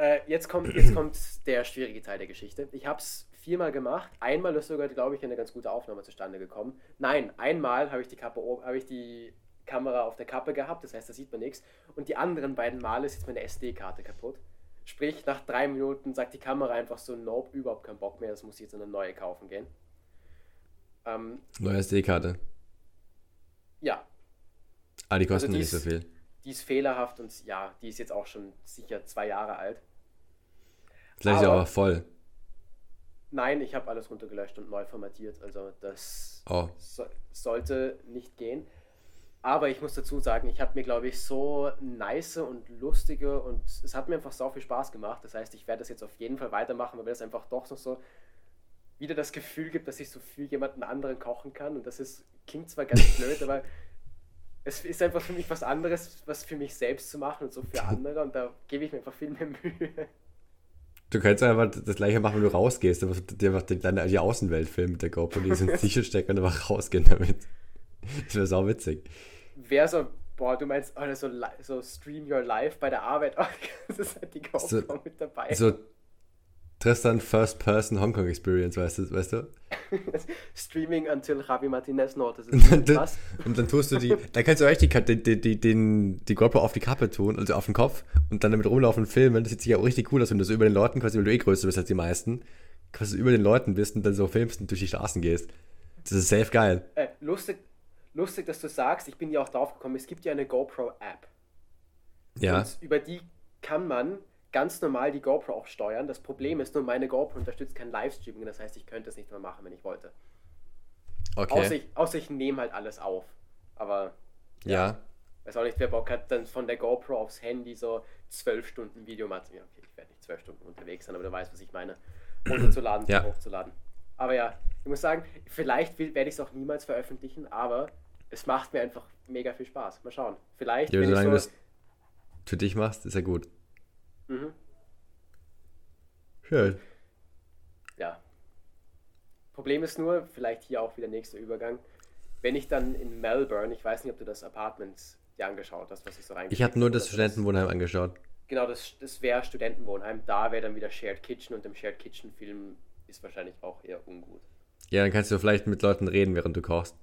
Äh, jetzt, kommt, jetzt kommt der schwierige Teil der Geschichte. Ich habe es viermal gemacht. Einmal ist sogar, glaube ich, eine ganz gute Aufnahme zustande gekommen. Nein, einmal habe ich die Kappe habe ich die Kamera auf der Kappe gehabt, das heißt, da sieht man nichts. Und die anderen beiden Male ist jetzt meine SD-Karte kaputt. Sprich, nach drei Minuten sagt die Kamera einfach so, nope, überhaupt keinen Bock mehr, das muss ich jetzt eine neue kaufen gehen. Ähm, neue SD-Karte? Ja. Ah, die kosten also die nicht ist, so viel. Die ist fehlerhaft und ja, die ist jetzt auch schon sicher zwei Jahre alt. Vielleicht aber, aber voll. Nein, ich habe alles runtergelöscht und neu formatiert. Also das oh. so, sollte nicht gehen. Aber ich muss dazu sagen, ich habe mir, glaube ich, so nice und lustige und es hat mir einfach so viel Spaß gemacht. Das heißt, ich werde das jetzt auf jeden Fall weitermachen, weil es einfach doch noch so wieder das Gefühl gibt, dass ich so für jemanden anderen kochen kann. Und das ist, klingt zwar ganz [laughs] blöd, aber es ist einfach für mich was anderes, was für mich selbst zu machen und so für [laughs] andere. Und da gebe ich mir einfach viel mehr Mühe. Du könntest einfach das gleiche machen, wenn du rausgehst, aber dir einfach die, die Außenwelt filmen mit der GoPro, die so ins T-Shirt stecken und einfach rausgehen damit. Das wäre sau witzig wäre so, boah, du meinst, oder so, so Stream Your Life bei der Arbeit, [laughs] oh, das ist halt die GoPro so, mit dabei. So Tristan First Person Hong Kong Experience, weißt du? Weißt du? [laughs] Streaming until Javi Martinez not. Das ist was. Und dann tust du die, dann kannst du echt die, die, die, die, die GoPro auf die Kappe tun, also auf den Kopf und dann damit rumlaufen und filmen. Das sieht sich ja auch richtig cool aus, wenn du so über den Leuten, quasi, weil du eh größer bist als die meisten, quasi über den Leuten bist und dann so filmst und durch die Straßen gehst. Das ist safe geil. Äh, lustig, lustig, dass du sagst, ich bin ja auch drauf gekommen, es gibt ja eine GoPro-App. Ja. Und über die kann man ganz normal die GoPro auch steuern. Das Problem ist nur, meine GoPro unterstützt kein Livestreaming, das heißt, ich könnte es nicht mehr machen, wenn ich wollte. Okay. Außer ich, außer ich nehme halt alles auf. Aber. Ja. ja. Weiß auch nicht, wer Bock hat, dann von der GoPro aufs Handy so zwölf Stunden Video machen. Ja, okay, ich werde nicht zwölf Stunden unterwegs sein, aber du weißt, was ich meine. Runterzuladen, ja. hochzuladen. Aber ja, ich muss sagen, vielleicht werde ich es auch niemals veröffentlichen, aber es macht mir einfach mega viel Spaß. Mal schauen. Vielleicht. Ja, solange so du das für dich machst, ist ja gut. Mhm. Schön. Ja. Problem ist nur, vielleicht hier auch wieder nächster Übergang, wenn ich dann in Melbourne, ich weiß nicht, ob du das Apartment dir angeschaut hast, was ich so reingeschrieben Ich habe nur das Studentenwohnheim angeschaut. Genau, das, das wäre Studentenwohnheim. Da wäre dann wieder Shared Kitchen und im Shared Kitchen Film ist wahrscheinlich auch eher ungut. Ja, dann kannst du vielleicht mit Leuten reden, während du kochst.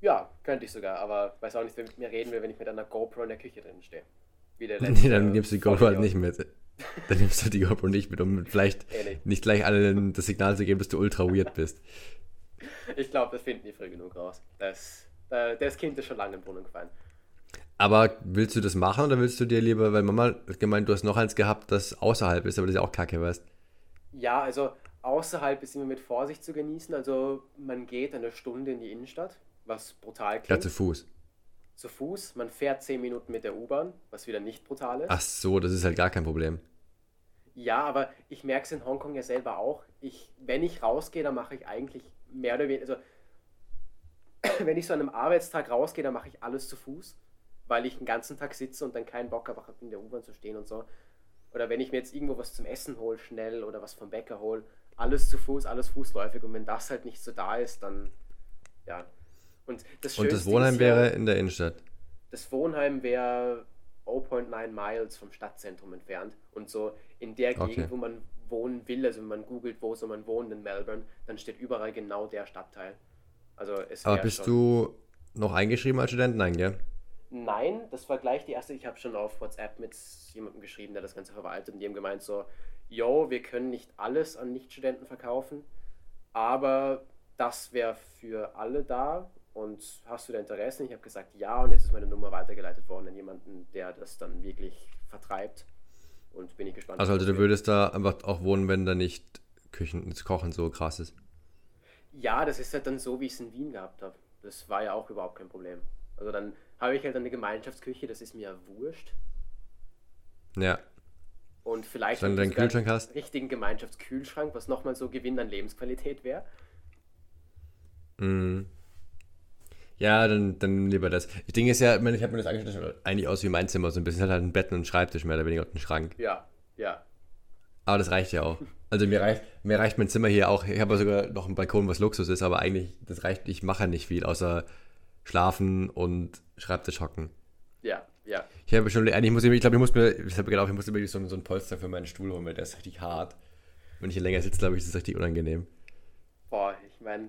Ja, könnte ich sogar, aber weiß auch nicht, wer mit mir reden will, wenn ich mit einer GoPro in der Küche drin stehe. Wie der letzte, nee, dann nimmst du die GoPro halt nicht mit. Dann nimmst du die GoPro nicht mit, um vielleicht Ehrlich. nicht gleich allen das Signal zu geben, dass du ultra weird bist. Ich glaube, das finden die früh genug raus. Das, äh, das Kind ist schon lange im Brunnen gefallen. Aber willst du das machen oder willst du dir lieber, weil Mama hat gemeint, du hast noch eins gehabt, das außerhalb ist, aber das ist ja auch kacke, weißt Ja, also außerhalb ist immer mit Vorsicht zu genießen. Also man geht eine Stunde in die Innenstadt, was brutal klingt. Ja, zu Fuß. Zu Fuß. Man fährt zehn Minuten mit der U-Bahn, was wieder nicht brutal ist. Ach so, das ist halt gar kein Problem. Ja, aber ich merke es in Hongkong ja selber auch. Ich, wenn ich rausgehe, dann mache ich eigentlich mehr oder weniger, also [clears throat] wenn ich so an einem Arbeitstag rausgehe, dann mache ich alles zu Fuß, weil ich den ganzen Tag sitze und dann keinen Bock habe, in der U-Bahn zu stehen und so. Oder wenn ich mir jetzt irgendwo was zum Essen hole, schnell oder was vom Bäcker hole, alles zu Fuß, alles fußläufig. Und wenn das halt nicht so da ist, dann ja. Und das, und das Wohnheim wäre in der Innenstadt? Das Wohnheim wäre 0.9 Miles vom Stadtzentrum entfernt. Und so in der Gegend, okay. wo man wohnen will, also wenn man googelt, wo soll man wohnen in Melbourne, dann steht überall genau der Stadtteil. Also es Aber bist du noch eingeschrieben als Student? Nein, gell? Nein, das war gleich die erste. Ich habe schon auf WhatsApp mit jemandem geschrieben, der das Ganze verwaltet und die haben gemeint so, yo, wir können nicht alles an Nichtstudenten verkaufen, aber das wäre für alle da und hast du da Interesse? Ich habe gesagt, ja und jetzt ist meine Nummer weitergeleitet worden an jemanden, der das dann wirklich vertreibt und bin ich gespannt. Also, also du würdest da einfach auch wohnen, wenn da nicht Küchen, das Kochen so krass ist. Ja, das ist halt dann so, wie ich es in Wien gehabt habe. Das war ja auch überhaupt kein Problem. Also dann habe ich halt eine Gemeinschaftsküche, das ist mir ja wurscht. Ja. Und vielleicht Solange du deinen Kühlschrank hast. einen richtigen Gemeinschaftskühlschrank, was nochmal so Gewinn an Lebensqualität wäre. Mhm. Ja, dann, dann lieber das. Das Ding ist ja, ich, meine, ich habe mir das angeschaut, das schaut eigentlich aus wie mein Zimmer, so ein bisschen Es hat halt ein Bett und ein Schreibtisch mehr oder weniger und ein Schrank. Ja, ja. Aber das reicht ja auch. Also mir reicht, mir reicht mein Zimmer hier auch. Ich habe ja sogar noch einen Balkon, was Luxus ist, aber eigentlich, das reicht, ich mache nicht viel, außer schlafen und Schreibtisch hocken. Ja, ja. Ich habe schon, eigentlich muss ich, ich glaube, ich muss mir, ich habe gedacht, ich muss mir so, so einen Polster für meinen Stuhl holen, weil der ist richtig hart. Wenn ich hier länger sitze, glaube ich, ist es richtig unangenehm. Boah, ich meine,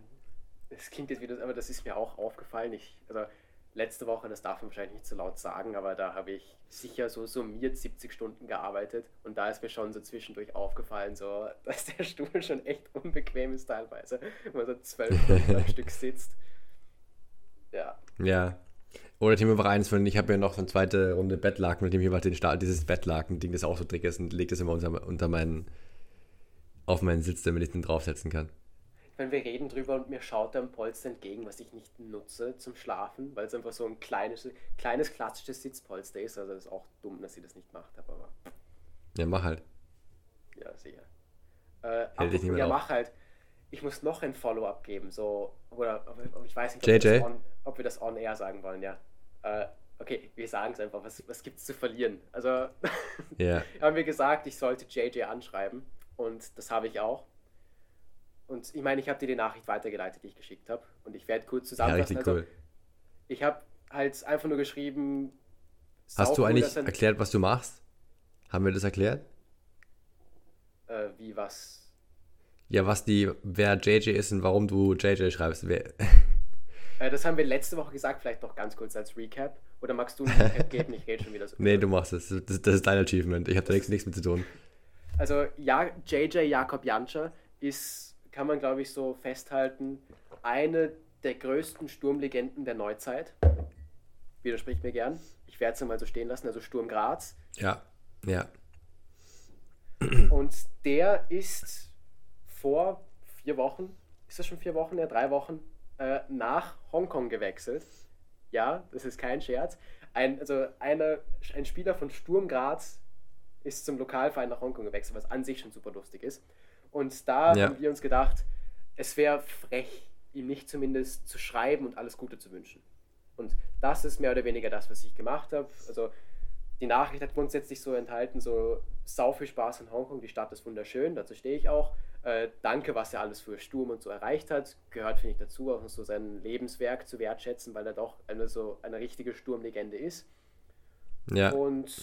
es klingt jetzt wieder, aber das ist mir auch aufgefallen. Ich, also letzte Woche, das darf man wahrscheinlich nicht so laut sagen, aber da habe ich sicher so summiert 70 Stunden gearbeitet und da ist mir schon so zwischendurch aufgefallen, so, [laughs] dass der Stuhl schon echt unbequem ist teilweise, wenn man so zwölf Stunden am [laughs] Stück sitzt. Ja, Ja. Oder Team einfach eins von, ich habe ja noch so eine zweite Runde Bettlaken, mit dem ich einfach den Start, dieses Bettlaken-Ding, das auch so dick ist, und lege das immer unter, unter meinen, auf meinen Sitz, damit ich den draufsetzen kann. Meine, wir reden drüber und mir schaut da ein Polster entgegen, was ich nicht nutze zum Schlafen, weil es einfach so ein kleines, kleines klassisches Sitzpolster ist. Also das ist auch dumm, dass sie das nicht macht, aber Ja, mach halt. ja, sicher. Äh, Hält dich nicht apropos, mehr ja, auf. mach halt. Ich muss noch ein Follow-up geben, so, oder ich weiß nicht, ob, JJ? Wir, das on, ob wir das on air sagen wollen, ja. Äh, okay, wir sagen es einfach, was, was gibt's zu verlieren? Also, [laughs] Ja. haben wir gesagt, ich sollte JJ anschreiben und das habe ich auch. Und ich meine, ich habe dir die Nachricht weitergeleitet, die ich geschickt habe. Und ich werde kurz Ja, zusammenfassen. richtig Also, cool. ich habe halt einfach nur geschrieben. Hast du eigentlich ein- erklärt, was du machst? Haben wir das erklärt? Äh, wie was? Ja, was die, wer JJ ist und warum du JJ schreibst. Wer, [laughs] Äh, das haben wir letzte Woche gesagt, vielleicht noch ganz kurz als Recap. Oder magst du ein [laughs] Recap geben? Ich rede schon wieder so. nee, du machst es. Das, das ist dein Achievement. Ich habe da nichts, nichts mit zu tun. Also ja, JJ Jakob Janscher ist, kann man glaube ich so festhalten, eine der größten Sturmlegenden der Neuzeit. Widerspricht mir gern. Ich werde es mal so stehen lassen, also Sturm Graz. Ja. Ja. Und der ist vor vier Wochen, ist das schon vier Wochen, ja, drei Wochen, äh, nach Hongkong gewechselt. Ja, das ist kein Scherz. Ein, also einer, ein Spieler von Sturm Graz ist zum Lokalverein nach Hongkong gewechselt, was an sich schon super lustig ist. Und da Ja. haben wir uns gedacht, es wäre frech, ihm nicht zumindest zu schreiben und alles Gute zu wünschen. Und das ist mehr oder weniger das, was ich gemacht habe. Also die Nachricht hat grundsätzlich so enthalten, so sau viel Spaß in Hongkong, die Stadt ist wunderschön, dazu stehe ich auch. Äh, danke, was er alles für Sturm und so erreicht hat. Gehört, finde ich, dazu, auch so sein Lebenswerk zu wertschätzen, weil er doch eine, so eine richtige Sturmlegende ist. Ja. Und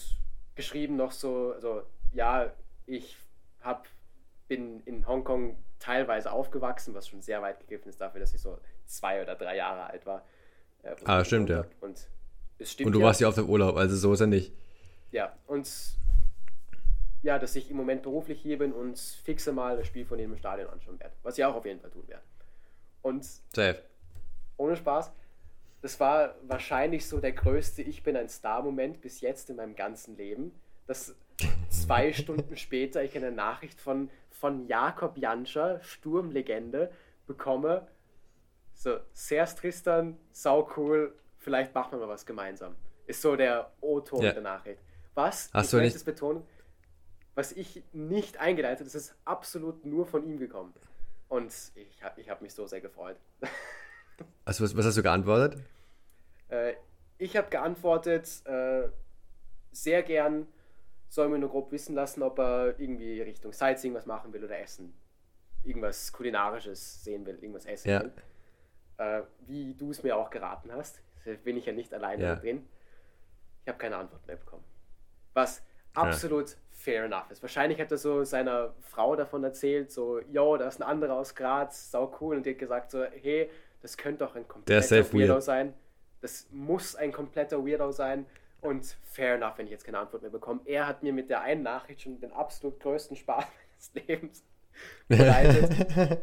geschrieben noch so, also ja, ich hab, bin in Hongkong teilweise aufgewachsen, was schon sehr weit gegriffen ist dafür, dass ich so zwei oder drei Jahre alt war. äh, Ah, stimmt, ja. Und es stimmt Und du ja. warst ja auf dem Urlaub, also so ist er nicht. Ja, und ja, dass ich im Moment beruflich hier bin und fixe mal das Spiel von ihm im Stadion anschauen werde. Was ich auch auf jeden Fall tun werde. Und Safe. ohne Spaß, das war wahrscheinlich so der größte Ich bin ein Star-Moment bis jetzt in meinem ganzen Leben. Dass zwei [laughs] Stunden später ich eine Nachricht von, von Jakob Janscher, Sturmlegende, bekomme. So, Sers Tristan, sau cool, vielleicht machen wir mal was gemeinsam. Ist so der O-Ton Ja. der Nachricht. Was, Hast ich du möchte nicht- es betonen, was ich nicht eingeleitet, das ist absolut nur von ihm gekommen. Und ich, hab- ich habe mich so sehr gefreut. [laughs] Also was, was hast du geantwortet? Äh, ich habe geantwortet, äh, sehr gern soll mir nur grob wissen lassen, ob er irgendwie Richtung Sightseeing was machen will oder essen. Irgendwas Kulinarisches sehen will, irgendwas essen Ja. will. Äh, wie du es mir auch geraten hast, bin ich ja nicht alleine Ja. drin. Ich habe keine Antwort mehr bekommen. Was absolut ja. fair enough ist. Wahrscheinlich hat er so seiner Frau davon erzählt, so, yo, da ist ein anderer aus Graz, sau cool. Und die hat gesagt so, hey, das könnte doch ein kompletter Weirdo weird. sein. Das muss ein kompletter Weirdo sein. Und fair enough, wenn ich jetzt keine Antwort mehr bekomme. Er hat mir mit der einen Nachricht schon den absolut größten Spaß [laughs] meines Lebens bereitet. [laughs]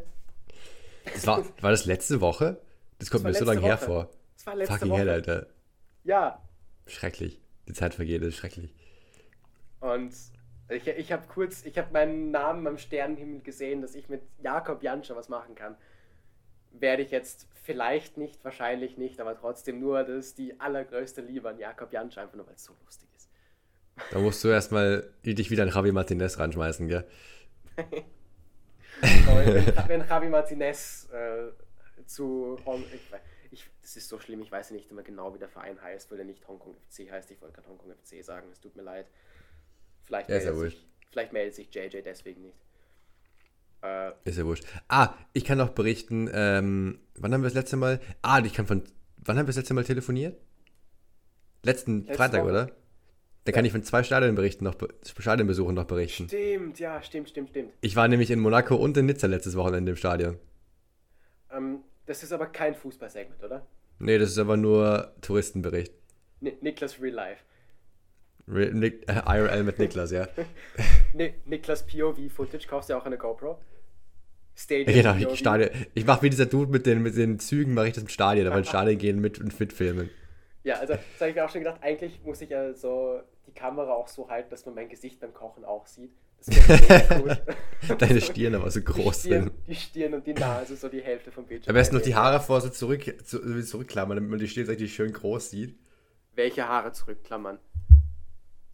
das war, war das letzte Woche? Das kommt das mir so lange her vor. Das war letzte Fucking Woche. hell, Alter. Ja. Schrecklich. Die Zeit vergeht, das ist schrecklich. Und ich, ich habe kurz, ich habe meinen Namen am Sternenhimmel gesehen, dass ich mit Jakob Janscher was machen kann. Werde ich jetzt vielleicht nicht, wahrscheinlich nicht, aber trotzdem nur, das die allergrößte Liebe an Jakob Janscher, einfach nur weil es so lustig ist. Da musst du erstmal dich wieder an Javi Martinez ranschmeißen, gell? [laughs] wenn, wenn Javi Martinez äh, zu Hong, ich, das ist so schlimm, ich weiß nicht immer genau, wie der Verein heißt, weil er nicht Hongkong FC heißt. Ich wollte gerade Hongkong FC sagen, es tut mir leid. Vielleicht, ja, meldet, sich, vielleicht meldet sich JJ deswegen nicht. Äh, ist ja wurscht. Ah, ich kann noch berichten, ähm, wann haben wir das letzte Mal? Ah, ich kann von. Wann haben wir das letzte Mal telefoniert? Letzten Letzte Freitag, Woche. oder? Dann ja. kann ich von zwei Stadionberichten noch, Stadionbesuchen noch berichten. Stimmt, ja, stimmt, stimmt, stimmt. Ich war nämlich in Monaco und in Nizza letztes Wochenende im Stadion. Ähm, das ist aber kein Fußballsegment, oder? Nee, das ist aber nur Touristenbericht. N Niklas Real Life. Nick, äh, IRL mit Niklas, ja. [laughs] Niklas POV-Footage, kaufst du ja auch eine GoPro? Stadion genau, ich, Stadion. ich mache wie dieser Dude mit den, mit den Zügen, mache ich das im Stadion, aber ins [laughs] Stadion gehen mit und mitfilmen. Ja, also das habe ich mir auch schon gedacht, eigentlich muss ich ja so die Kamera auch so halten, dass man mein Gesicht beim Kochen auch sieht. [laughs] Deine Stirn aber so groß die Stirn, sind. Die Stirn und die Nase, so die Hälfte vom Bildschirm. Am besten noch die Haare vor so zurück, zu, zurückklammern, damit man die Stirn richtig schön groß sieht. Welche Haare zurückklammern?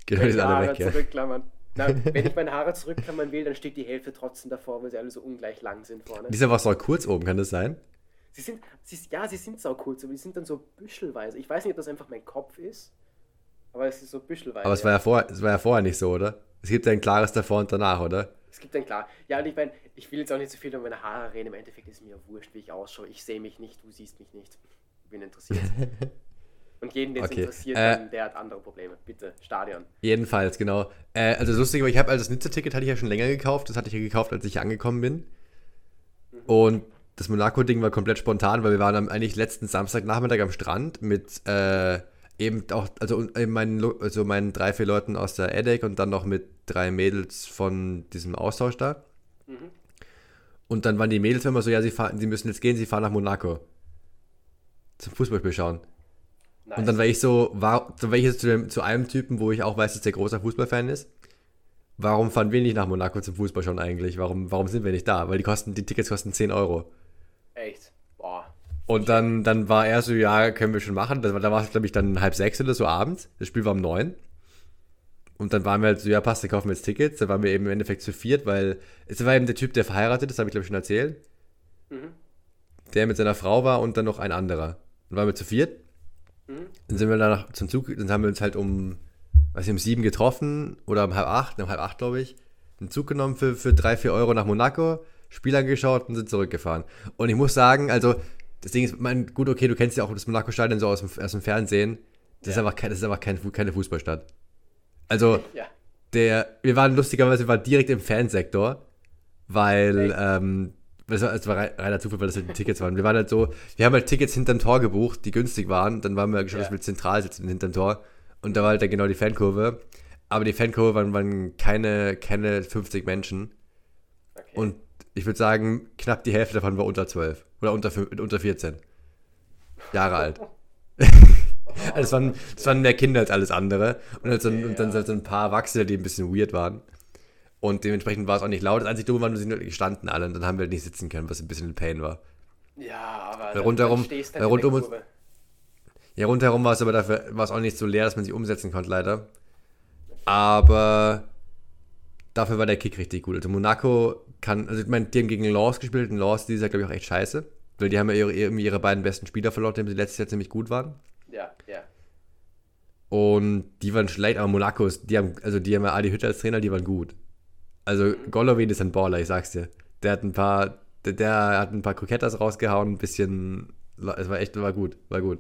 Genau, die Haare weg, zurückklammern. Na, [laughs] wenn ich meine Haare zurückklammern will, dann steht die Hälfte trotzdem davor, weil sie alle so ungleich lang sind vorne. Die sind aber so kurz oben, kann das sein? Sie sind, sie, ja, sie sind sau kurz, aber die sind dann so büschelweise. Ich weiß nicht, ob das einfach mein Kopf ist, aber es ist so büschelweise. Aber es war ja, vor, es war ja vorher nicht so, oder? Es gibt ein klares davor und danach, oder? Es gibt ein klar. Ja, und ich meine, ich will jetzt auch nicht so viel über meine Haare reden. Im Endeffekt ist mir wurscht, wie ich ausschaue. Ich sehe mich nicht, du siehst mich nicht. Bin interessiert. [laughs] Und jeden, den es okay. interessiert, äh, der hat andere Probleme. Bitte, Stadion. Jedenfalls, genau. Äh, also lustig, aber ich habe also das Nizza-Ticket hatte ich ja schon länger gekauft. Das hatte ich ja gekauft, als ich hier angekommen bin. Mhm. Und das Monaco-Ding war komplett spontan, weil wir waren am, eigentlich letzten Samstagnachmittag am Strand mit äh, eben auch, also meinen, also meinen drei, vier Leuten aus der EDEC und dann noch mit drei Mädels von diesem Austausch da. Mhm. Und dann waren die Mädels immer so, ja, sie, fahren, sie müssen jetzt gehen, sie fahren nach Monaco. Zum Fußballspiel schauen. Nice. Und dann war ich so, war, dann war ich jetzt zu, dem, zu einem Typen, wo ich auch weiß, dass der großer Fußballfan ist. Warum fahren wir nicht nach Monaco zum Fußball schon eigentlich? Warum, warum sind wir nicht da? Weil die kosten, die Tickets kosten 10 Euro. Echt? Boah. Und dann, dann war er so, ja, können wir schon machen. Da, da war es, glaube ich, dann halb sechs oder so abends. Das Spiel war um neun. Und dann waren wir halt so, ja, passt, dann kaufen wir jetzt Tickets. Da waren wir eben im Endeffekt zu viert, weil es war eben der Typ, der verheiratet ist, habe ich glaube ich schon erzählt. Mhm. Der mit seiner Frau war und dann noch ein anderer. Dann waren wir zu viert. Mhm. Dann sind wir danach zum Zug, dann haben wir uns halt um, weiß ich, um sieben getroffen oder um halb acht, um halb acht, glaube ich, einen Zug genommen für, für drei, vier Euro nach Monaco, Spiel angeschaut und sind zurückgefahren. Und ich muss sagen, also, das Ding ist, mein, gut, okay, du kennst ja auch das Monaco-Stadion so aus dem, aus dem Fernsehen. Das, ja. ist einfach, kein, das ist einfach kein, keine Fußballstadt. Also, ja. der, wir waren lustigerweise, wir waren direkt im Fansektor, weil ähm, das war, das war reiner Zufall, weil das halt die Tickets waren. Wir waren halt so, wir haben halt Tickets hinterm Tor gebucht, die günstig waren. Dann waren wir geschaut, ja. dass wir zentral sitzen hinterm Tor. Und da war halt dann genau die Fankurve. Aber die Fankurve waren, waren keine, keine 50 Menschen. Okay. Und ich würde sagen, knapp die Hälfte davon war unter 12. Oder unter, unter 14 Jahre alt. [laughs] also es waren, es waren mehr Kinder als alles andere. Und, halt so, okay, und dann ja. so ein paar Erwachsene, die ein bisschen weird waren. Und dementsprechend war es auch nicht laut. Das einzige Dumme war, wir sind gestanden alle und dann haben wir halt nicht sitzen können, was ein bisschen ein Pain war. Ja, aber weil rundherum, weil rundum uns, ja, rundherum war es aber dafür war es auch nicht so leer, dass man sich umsetzen konnte, leider. Aber dafür war der Kick richtig gut. Also Monaco kann, also ich meine, die haben gegen Laws gespielt und Laws, die ist ja, glaube ich, auch echt scheiße. Weil die haben ja ihre, ihre beiden besten Spieler verloren, die letztes Jahr ziemlich gut waren. Ja, ja. Und die waren schlecht, aber Monaco, die haben, also die haben ja Adi Hütter als Trainer, die waren gut. Also Golovin ist ein Baller, ich sag's dir. Der hat ein paar, der, der hat ein paar Krokettas rausgehauen, ein bisschen, es war echt, war gut, war gut.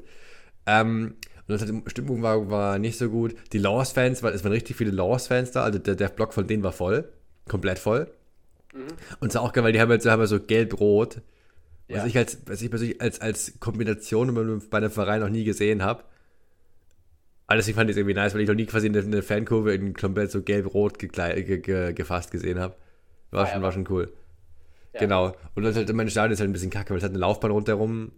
Ähm, Und das hat, Stimmung war, war nicht so gut. Die Laws-Fans, weil es waren richtig viele Laws-Fans da, also der, der Block von denen war voll. Komplett voll. Mhm. Und es war auch geil, weil die haben halt, haben halt so gelb-rot. Was ja. ich als, was ich persönlich als, als Kombination bei einem Verein noch nie gesehen habe. Aber deswegen fand ich es irgendwie nice, weil ich noch nie quasi eine, eine Fankurve in komplett so gelb-rot ge ge gefasst gesehen habe. War, ah, schon, ja, war schon cool. Ja. Genau. Und das halt, mein Stadion ist halt ein bisschen kacke, weil es hat eine Laufbahn rundherum.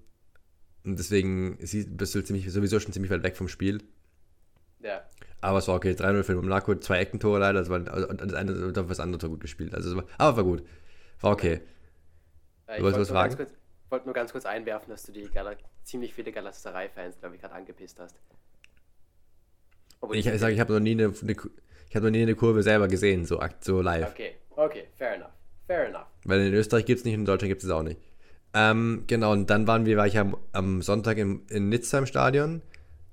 Und deswegen bist du ziemlich, sowieso schon ziemlich weit weg vom Spiel. Ja. Aber es war okay. 3-0 für Monaco, zwei Eckentore leider. Das, war, und das eine und das andere war gut gespielt. Also, war, aber war gut. War okay. Ja, du wolltest was fragen? Ich wollte nur ganz kurz einwerfen, dass du die Gal ziemlich viele Galatasaray-Fans, glaube ich, gerade angepisst hast. Ich, ich sage, ich habe noch nie eine, eine ich habe noch nie eine Kurve selber gesehen, so, so live. Okay, okay, fair enough. Fair enough. Weil in Österreich gibt es nicht, in Deutschland gibt es auch nicht. Ähm, genau, und dann waren wir, war ich am, am Sonntag in, in Nizza im Stadion.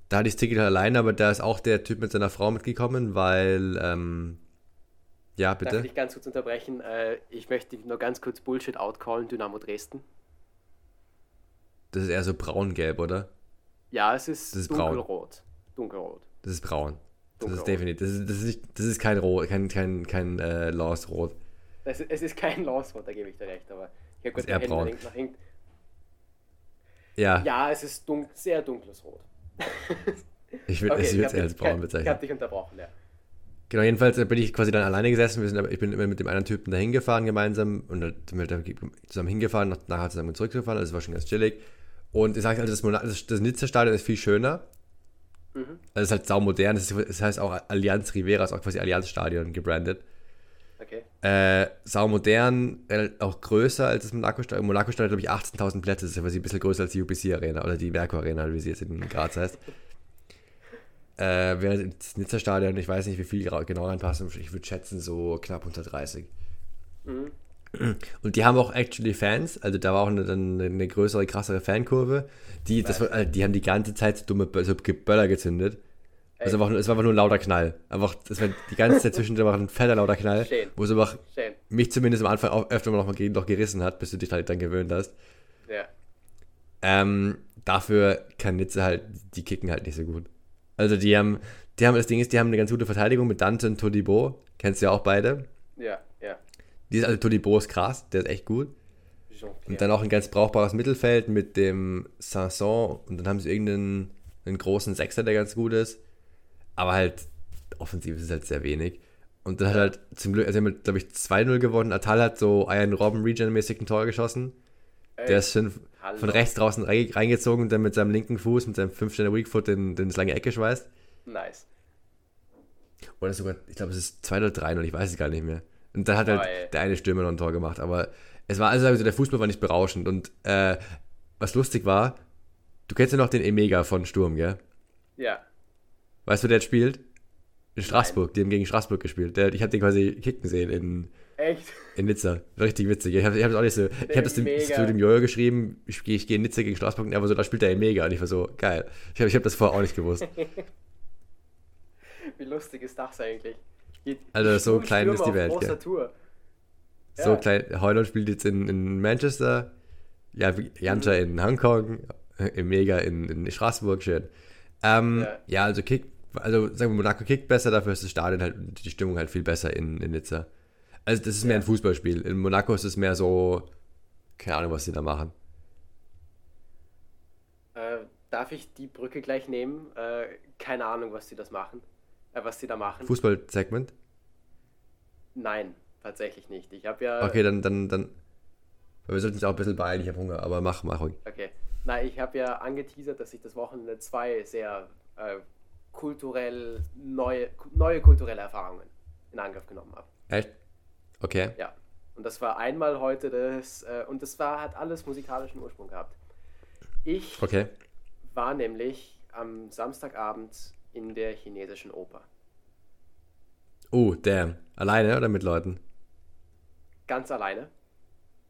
Da hatte ich das Ticket halt alleine, aber da ist auch der Typ mit seiner Frau mitgekommen, weil, ähm, ja, bitte. Darf ich ganz kurz unterbrechen? Äh, ich möchte nur ganz kurz Bullshit outcallen, Dynamo Dresden. Das ist eher so braun-gelb, oder? Ja, es ist, ist dunkelrot. Braun. Dunkelrot. Das ist braun. Das ist definitiv. Das ist, das ist, das ist kein Rot, kein, kein, kein äh, Lost Rot. Es, es ist kein Lost Rot, da gebe ich dir recht, aber ich habe kurz eher braun. Nach hinten. Ja. Ja, es ist dun sehr dunkles Rot. [laughs] ich würde okay, es eher als braun bezeichnen. Ich habe dich unterbrochen, ja. Genau, jedenfalls bin ich quasi dann alleine gesessen. Wir sind, ich bin immer mit dem anderen Typen da hingefahren gemeinsam und dann sind wir zusammen hingefahren, nachher zusammen zurückgefahren. Also es war schon ganz chillig. Und ich sage also, das, das Nizza-Stadion ist viel schöner. Mhm. Also es ist halt saumodern. Es das heißt auch Allianz Rivera, ist auch quasi Allianz-Stadion gebrandet. Okay. Äh, saumodern, auch größer als das Monaco-Stadion. Monaco-Stadion hat, glaube ich, 18.000 Plätze. Das ist ja quasi ein bisschen größer als die UBC-Arena oder die Merco-Arena, wie sie jetzt in Graz heißt. [laughs] Äh, während das Nizza-Stadion, ich weiß nicht, wie viel genau reinpassen, ich würde schätzen, so knapp unter 30. Mhm. Und die haben auch actually Fans, also da war auch eine, eine größere, krassere Fankurve. Die, das war, die haben die ganze Zeit so dumme so Böller gezündet. Also einfach, es war einfach nur ein lauter Knall. Einfach, das war die ganze Zeit zwischendrin war ein fetter lauter Knall, Schön. wo es einfach Schön. mich zumindest am Anfang auch öfter noch, mal, noch gerissen hat, bis du dich halt dann gewöhnt hast. Ja. Ähm, dafür kann Nizza halt, die kicken halt nicht so gut. Also die haben, die haben, das Ding ist, die haben eine ganz gute Verteidigung mit Dante und Todibo. Kennst du ja auch beide. Ja, ja. Die ist, also Todibo ist krass, der ist echt gut. Und dann auch ein ganz brauchbares Mittelfeld mit dem Sanson und dann haben sie irgendeinen einen großen Sechser, der ganz gut ist. Aber halt, offensiv ist es halt sehr wenig. Und dann hat halt zum Glück, also haben glaube ich, 2-0 gewonnen. Atal hat so einen Robben Regen-mäßig ein Tor geschossen. Ey, der ist schön von rechts draußen reingezogen und dann mit seinem linken Fuß, mit seinem 5-Sterne Weakfoot den, den das lange Ecke schweißt. Nice. Oder sogar, ich glaube, es ist 2 oder 3 und ich weiß es gar nicht mehr. Und dann hat halt oh, der eine Stürmer noch ein Tor gemacht. Aber es war also, der Fußball war nicht berauschend. Und äh, was lustig war, du kennst ja noch den Emega von Sturm, gell? Ja. Weißt du, der spielt? In Straßburg. Nein. Die haben gegen Straßburg gespielt. Der, ich habe den quasi kicken sehen in, Echt? In Nizza. Richtig witzig. Ich habe hab das auch nicht so. Ich habe das dem, zu dem Jojo geschrieben, ich gehe geh in Nizza gegen Straßburg, aber so, da spielt er mega. Und ich war so, geil. Ich habe ich hab das vorher auch nicht gewusst. [laughs] Wie lustig ist das eigentlich? Geht, also so klein ist die Welt. Großer Tour. So ja. klein. Heuland spielt jetzt in, in Manchester, ja, Janta mhm. in Hongkong, im Mega in, in Straßburg, schön. Ähm, ja. ja. also Kick, also sagen wir Monaco kickt besser, dafür ist das Stadion halt, die Stimmung halt viel besser in, in Nizza. Also das ist mehr ein Fußballspiel. In Monaco ist es mehr so, keine Ahnung, was sie da machen. Äh, darf ich die Brücke gleich nehmen? Äh, keine Ahnung, was sie das machen. Äh, was sie da machen. Fußballsegment? Nein, tatsächlich nicht. Ich habe ja. Okay, dann, dann, dann. Wir sollten uns auch ein bisschen beeilen, ich habe Hunger, aber mach, mach ruhig. Okay. Nein, ich habe ja angeteasert, dass ich das Wochenende zwei sehr äh, kulturell neue, neue kulturelle Erfahrungen in Angriff genommen habe. Echt? Okay. Ja. Und das war einmal heute das, äh, und das war, hat alles musikalischen Ursprung gehabt. Ich okay. war nämlich am Samstagabend in der chinesischen Oper. Oh, damn. Alleine oder mit Leuten? Ganz alleine.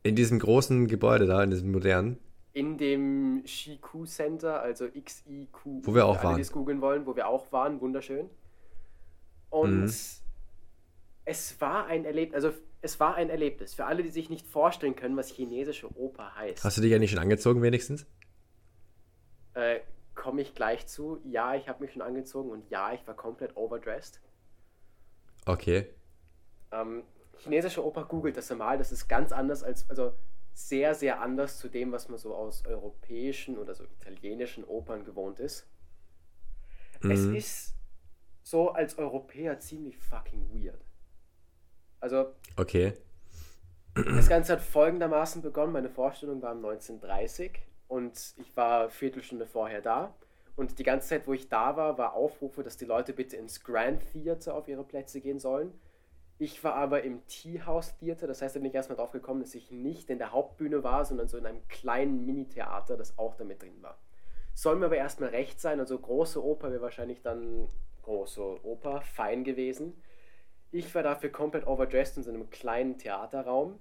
In diesem großen Gebäude da, in diesem modernen? In dem Shiku Center, also XIQ. Wo wir auch alle, waren. Die es googeln wollen, wo wir auch waren, wunderschön. Und mhm es war ein Erlebnis, also es war ein Erlebnis. Für alle, die sich nicht vorstellen können, was chinesische Oper heißt. Hast du dich ja nicht schon angezogen wenigstens? Äh, komme ich gleich zu. Ja, ich habe mich schon angezogen und ja, ich war komplett overdressed. Okay. Ähm, chinesische Oper googelt das einmal, das ist ganz anders als, also sehr, sehr anders zu dem, was man so aus europäischen oder so italienischen Opern gewohnt ist. Mhm. Es ist so als Europäer ziemlich fucking weird. Also. Okay. Das Ganze hat folgendermaßen begonnen. Meine Vorstellung war um 1930 und ich war Viertelstunde vorher da. Und die ganze Zeit, wo ich da war, war Aufrufe, dass die Leute bitte ins Grand Theater auf ihre Plätze gehen sollen. Ich war aber im Tea House Theater, das heißt, da bin ich erstmal drauf gekommen, dass ich nicht in der Hauptbühne war, sondern so in einem kleinen Mini-Theater, das auch damit drin war. Soll mir aber erstmal recht sein, also große Oper wäre wahrscheinlich dann große Oper, fein gewesen. Ich war dafür komplett overdressed in so einem kleinen Theaterraum.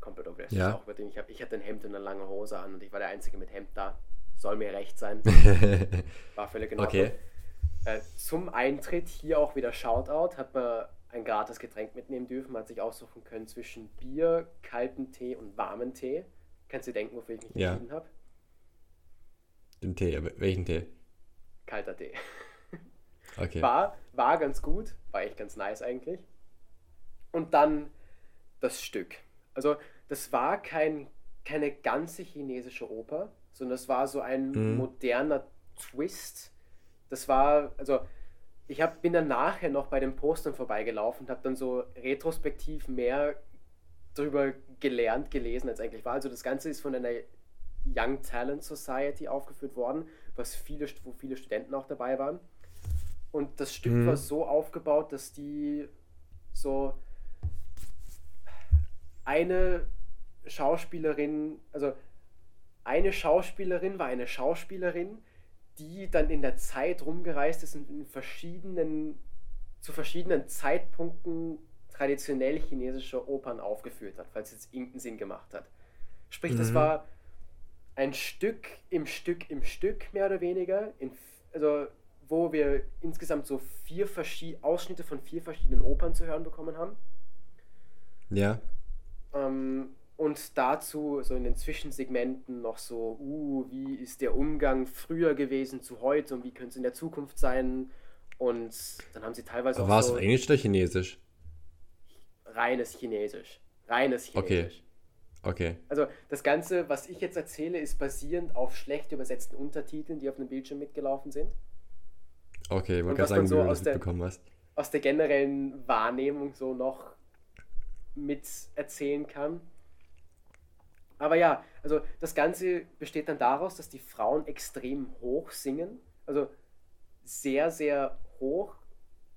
Komplett overdressed ja. auch übertrieben. Ich, hab, ich hatte ein Hemd und eine lange Hose an und ich war der Einzige mit Hemd da. Soll mir recht sein. [laughs] War völlig genau. Okay. Äh, zum Eintritt hier auch wieder Shoutout. Hat man ein gratis Getränk mitnehmen dürfen. Man hat sich aussuchen können zwischen Bier, kalten Tee und warmen Tee. Kannst du denken, wofür ich mich ja. entschieden habe? Den Tee, welchen Tee? Kalter Tee. [laughs] Okay. War, war ganz gut, war echt ganz nice eigentlich. Und dann das Stück. Also, das war kein, keine ganze chinesische Oper, sondern es war so ein mhm. moderner Twist. Das war, also, ich hab, bin dann nachher noch bei den Postern vorbeigelaufen und habe dann so retrospektiv mehr darüber gelernt, gelesen, als eigentlich war. Also, das Ganze ist von einer Young Talent Society aufgeführt worden, was viele, wo viele Studenten auch dabei waren. Und das Stück mhm. war so aufgebaut, dass die so eine Schauspielerin, also eine Schauspielerin war eine Schauspielerin, die dann in der Zeit rumgereist ist und in verschiedenen, zu verschiedenen Zeitpunkten traditionell chinesische Opern aufgeführt hat, falls es irgendeinen Sinn gemacht hat. Sprich, mhm. das war ein Stück im Stück im Stück, mehr oder weniger, in, also wo wir insgesamt so vier Ausschnitte von vier verschiedenen Opern zu hören bekommen haben. Ja. Ähm, und dazu so in den Zwischensegmenten noch so, uh, wie ist der Umgang früher gewesen zu heute und wie könnte es in der Zukunft sein? Und dann haben sie teilweise auch. War es so auf Englisch oder Chinesisch? Reines Chinesisch. Reines Chinesisch. Okay. Okay. Also das Ganze, was ich jetzt erzähle, ist basierend auf schlecht übersetzten Untertiteln, die auf dem Bildschirm mitgelaufen sind. Okay, ich wollte gerade sagen, so wie du das mitbekommen hast. Aus der generellen Wahrnehmung so noch mit erzählen kann. Aber ja, also das Ganze besteht dann daraus, dass die Frauen extrem hoch singen. Also sehr, sehr hoch.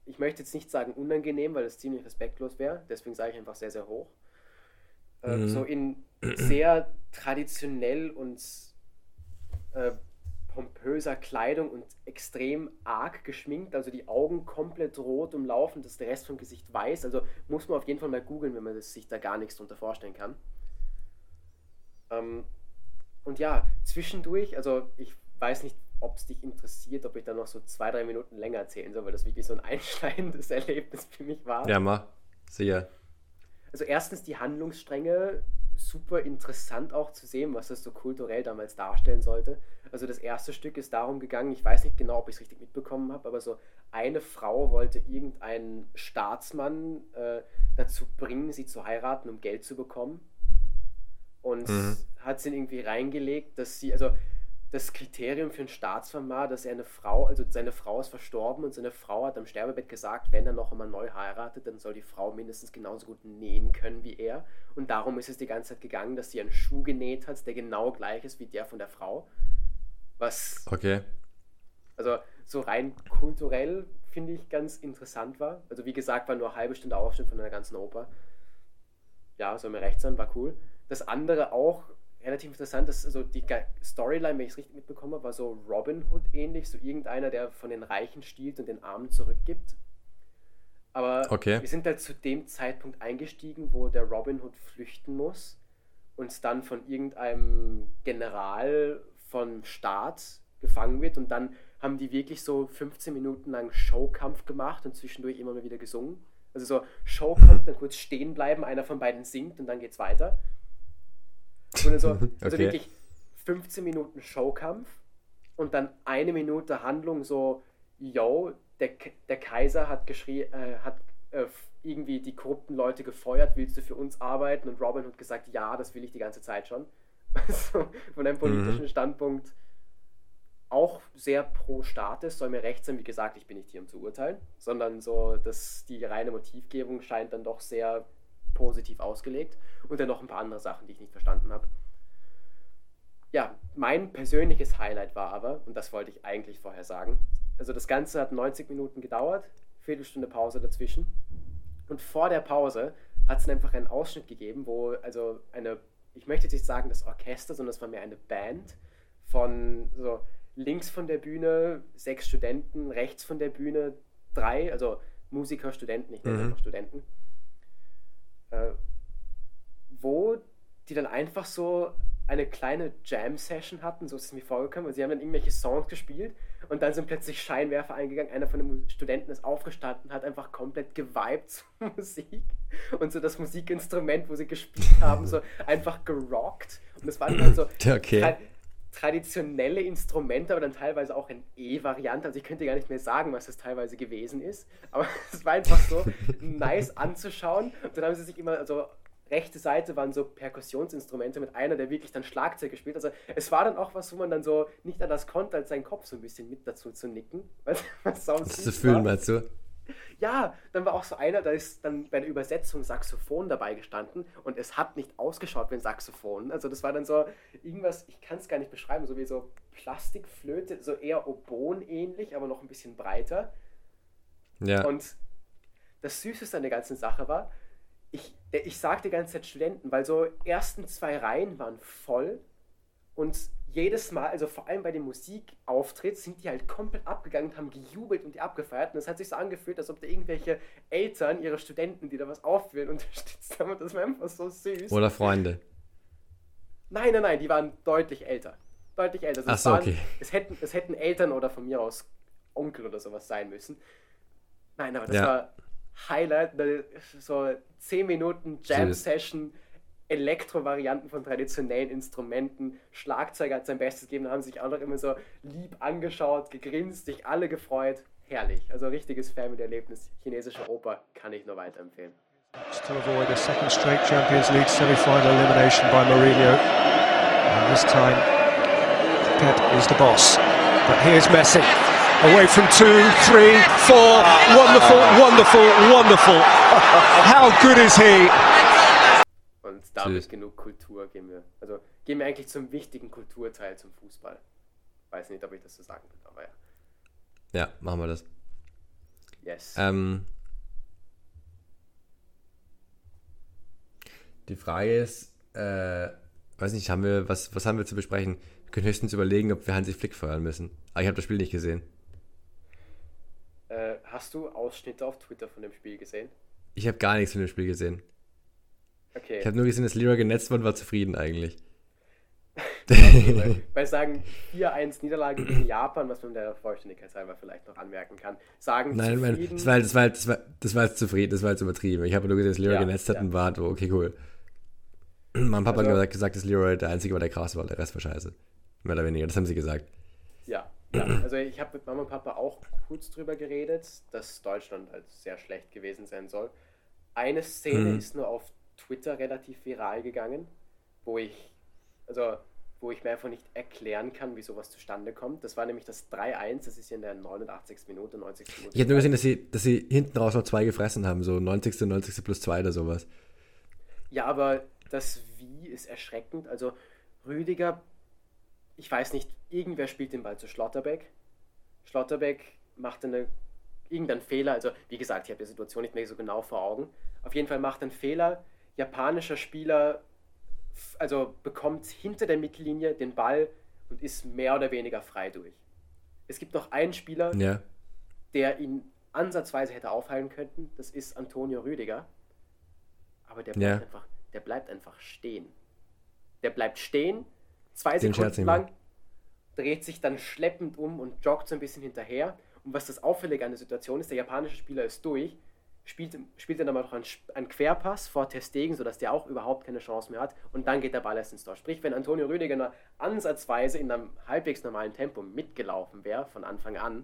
Ich möchte jetzt nicht sagen unangenehm, weil das ziemlich respektlos wäre. Deswegen sage ich einfach sehr, sehr hoch. Äh, mhm. So in sehr traditionell und äh, pompöser Kleidung und extrem arg geschminkt, also die Augen komplett rot umlaufen, dass der Rest vom Gesicht weiß. Also muss man auf jeden Fall mal googeln, wenn man sich da gar nichts drunter vorstellen kann. Ähm, und ja, zwischendurch, also ich weiß nicht, ob es dich interessiert, ob ich da noch so zwei, drei Minuten länger erzählen soll, weil das wirklich so ein [laughs] einschneidendes Erlebnis für mich war. Ja, mach. Sicher. Also erstens die Handlungsstränge super interessant auch zu sehen, was das so kulturell damals darstellen sollte. Also das erste Stück ist darum gegangen, ich weiß nicht genau, ob ich es richtig mitbekommen habe, aber so eine Frau wollte irgendeinen Staatsmann äh, dazu bringen, sie zu heiraten, um Geld zu bekommen. Und mhm. hat sie irgendwie reingelegt, dass sie, also das Kriterium für einen Staatsmann war, dass er eine Frau, also seine Frau ist verstorben und seine Frau hat am Sterbebett gesagt, wenn er noch einmal neu heiratet, dann soll die Frau mindestens genauso gut nähen können wie er. Und darum ist es die ganze Zeit gegangen, dass sie einen Schuh genäht hat, der genau gleich ist wie der von der Frau. Was. Okay. Also so rein kulturell finde ich ganz interessant war. Also wie gesagt, war nur eine halbe Stunde Ausschnitt von einer ganzen Oper. Ja, soll mir recht sein, war cool. Das andere auch relativ interessant, dass also die Storyline, wenn ich es richtig mitbekomme, war so Robin Hood ähnlich, so irgendeiner, der von den Reichen stiehlt und den Armen zurückgibt. Aber okay. wir sind halt zu dem Zeitpunkt eingestiegen, wo der Robin Hood flüchten muss und dann von irgendeinem General vom Staat gefangen wird und dann haben die wirklich so 15 Minuten lang Showkampf gemacht und zwischendurch immer mal wieder gesungen. Also so Showkampf, dann kurz stehen bleiben, einer von beiden singt und dann geht's weiter. Und so, [laughs] also okay. wirklich 15 Minuten Showkampf und dann eine Minute Handlung so, yo, der, der Kaiser hat geschrien, äh, hat äh, irgendwie die korrupten Leute gefeuert, willst du für uns arbeiten? Und Robin hat gesagt, ja, das will ich die ganze Zeit schon. [laughs] Also von einem politischen mhm. Standpunkt auch sehr pro Staat ist, soll mir recht sein. Wie gesagt, ich bin nicht hier, um zu urteilen, sondern so, dass die reine Motivgebung scheint dann doch sehr positiv ausgelegt. Und dann noch ein paar andere Sachen, die ich nicht verstanden habe. Ja, mein persönliches Highlight war aber, und das wollte ich eigentlich vorher sagen, also das Ganze hat 90 Minuten gedauert, Viertelstunde Pause dazwischen. Und vor der Pause hat es einfach einen Ausschnitt gegeben, wo also eine, ich möchte jetzt nicht sagen das Orchester, sondern es war mehr eine Band von so links von der Bühne sechs Studenten, rechts von der Bühne drei, also Musiker, Studenten, ich nenne mhm. einfach Studenten, äh, wo die dann einfach so eine kleine Jam-Session hatten, so ist es mir vorgekommen, und sie haben dann irgendwelche Songs gespielt und dann sind plötzlich Scheinwerfer eingegangen. Einer von den Studenten ist aufgestanden, hat einfach komplett geweibt [laughs] zur Musik und so das Musikinstrument, wo sie gespielt haben, so [laughs] einfach gerockt. Und das waren dann so okay. Tra traditionelle Instrumente, aber dann teilweise auch in E-Variante. Also ich könnte gar nicht mehr sagen, was das teilweise gewesen ist, aber [laughs] es war einfach so nice anzuschauen. Und dann haben sie sich immer, also rechte Seite waren so Perkussionsinstrumente mit einer, der wirklich dann Schlagzeug gespielt. Also es war dann auch was, wo man dann so nicht anders konnte, als seinen Kopf so ein bisschen mit dazu zu nicken. [laughs] Was, was das zu fühlen, meinst du? Ja, dann war auch so einer, da ist dann bei der Übersetzung Saxophon dabei gestanden und es hat nicht ausgeschaut wie ein Saxophon. Also das war dann so irgendwas, ich kann es gar nicht beschreiben, so wie so Plastikflöte, so eher Obon ähnlich, aber noch ein bisschen breiter. Ja. Und das Süßeste an der ganzen Sache war, ich, ich sage die ganze Zeit Studenten, weil so ersten zwei Reihen waren voll und jedes Mal, also vor allem bei dem Musikauftritt, sind die halt komplett abgegangen und haben gejubelt und die abgefeiert. Und es hat sich so angefühlt, als ob da irgendwelche Eltern ihre Studenten, die da was aufführen, [laughs] unterstützt haben. Und das war einfach so süß. Oder Freunde. Nein, nein, nein, die waren deutlich älter. Deutlich älter. Also Ach so, waren, okay. Es hätten, es hätten Eltern oder von mir aus Onkel oder sowas sein müssen. Nein, aber das ja. war Highlight, so 10 Minuten Jam-Session, Elektro-Varianten von traditionellen Instrumenten. Schlagzeuger hat sein Bestes gegeben, haben sich noch immer so lieb angeschaut, gegrinst, sich alle gefreut. Herrlich. Also richtiges Family-Erlebnis. Chinesische Oper kann ich nur weiterempfehlen. To avoid a second straight Champions League semi-final elimination by Mourinho. And this time, Pep is the boss. But here's Messi. away from two, three, four. Wonderful, wonderful, wonderful. [laughs] How good is he? Damit genug Kultur gehen wir. Also gehen wir eigentlich zum wichtigen Kulturteil zum Fußball. Weiß nicht, ob ich das so sagen will, aber ja. Ja, machen wir das. Yes. Ähm, die Frage ist, äh, weiß nicht, haben wir, was, was haben wir zu besprechen? Wir können höchstens überlegen, ob wir Hansi Flick feuern müssen. Aber ich habe das Spiel nicht gesehen. Äh, hast du Ausschnitte auf Twitter von dem Spiel gesehen? Ich habe gar nichts von dem Spiel gesehen. Okay. Ich habe nur gesehen, dass Leroy genetzt wurde und war zufrieden eigentlich. Bei sagen 4-1 Niederlage gegen [clears throat] Japan, was man der Vollständigkeit halber vielleicht noch anmerken kann, sagen Nein, zufrieden. Mein, das, war, das, war, das, war, das war jetzt zufrieden, das war jetzt übertrieben. Ich habe nur gesehen, dass Leroy ja, genetzt hat ja. und war, okay, cool. [clears throat] Mein Papa also, hat gesagt, dass Leroy der Einzige war, der krass war, der Rest war scheiße. Mehr oder weniger, das haben sie gesagt. Ja, ja, also ich habe mit Mama und Papa auch kurz drüber geredet, dass Deutschland halt sehr schlecht gewesen sein soll. Eine Szene mhm. ist nur auf Twitter relativ viral gegangen, wo ich, also wo ich mir einfach nicht erklären kann, wie sowas zustande kommt. Das war nämlich das 3-1, das ist ja in der 89. Minute, 90. Minute. Ich habe nur gesehen, dass sie, dass sie hinten raus noch zwei gefressen haben, so 90. 90. plus 2 oder sowas. Ja, aber das Wie ist erschreckend. Also Rüdiger ich weiß nicht, irgendwer spielt den Ball zu Schlotterbeck. Schlotterbeck macht eine, irgendeinen Fehler, also wie gesagt, ich habe die Situation nicht mehr so genau vor Augen. Auf jeden Fall macht einen Fehler. Japanischer Spieler also bekommt hinter der Mittellinie den Ball und ist mehr oder weniger frei durch. Es gibt noch einen Spieler, ja. der ihn ansatzweise hätte aufhalten können. Das ist Antonio Rüdiger. Aber der bleibt, ja. einfach, der bleibt einfach stehen. Der bleibt stehen, zwei Den Sekunden lang, dreht sich dann schleppend um und joggt so ein bisschen hinterher. Und was das Auffällige an der Situation ist, der japanische Spieler ist durch, spielt, spielt dann aber noch einen, einen Querpass vor Testegen, sodass der auch überhaupt keine Chance mehr hat und dann geht der Ball erst ins Tor. Sprich, wenn Antonio Rüdiger ansatzweise in einem halbwegs normalen Tempo mitgelaufen wäre von Anfang an,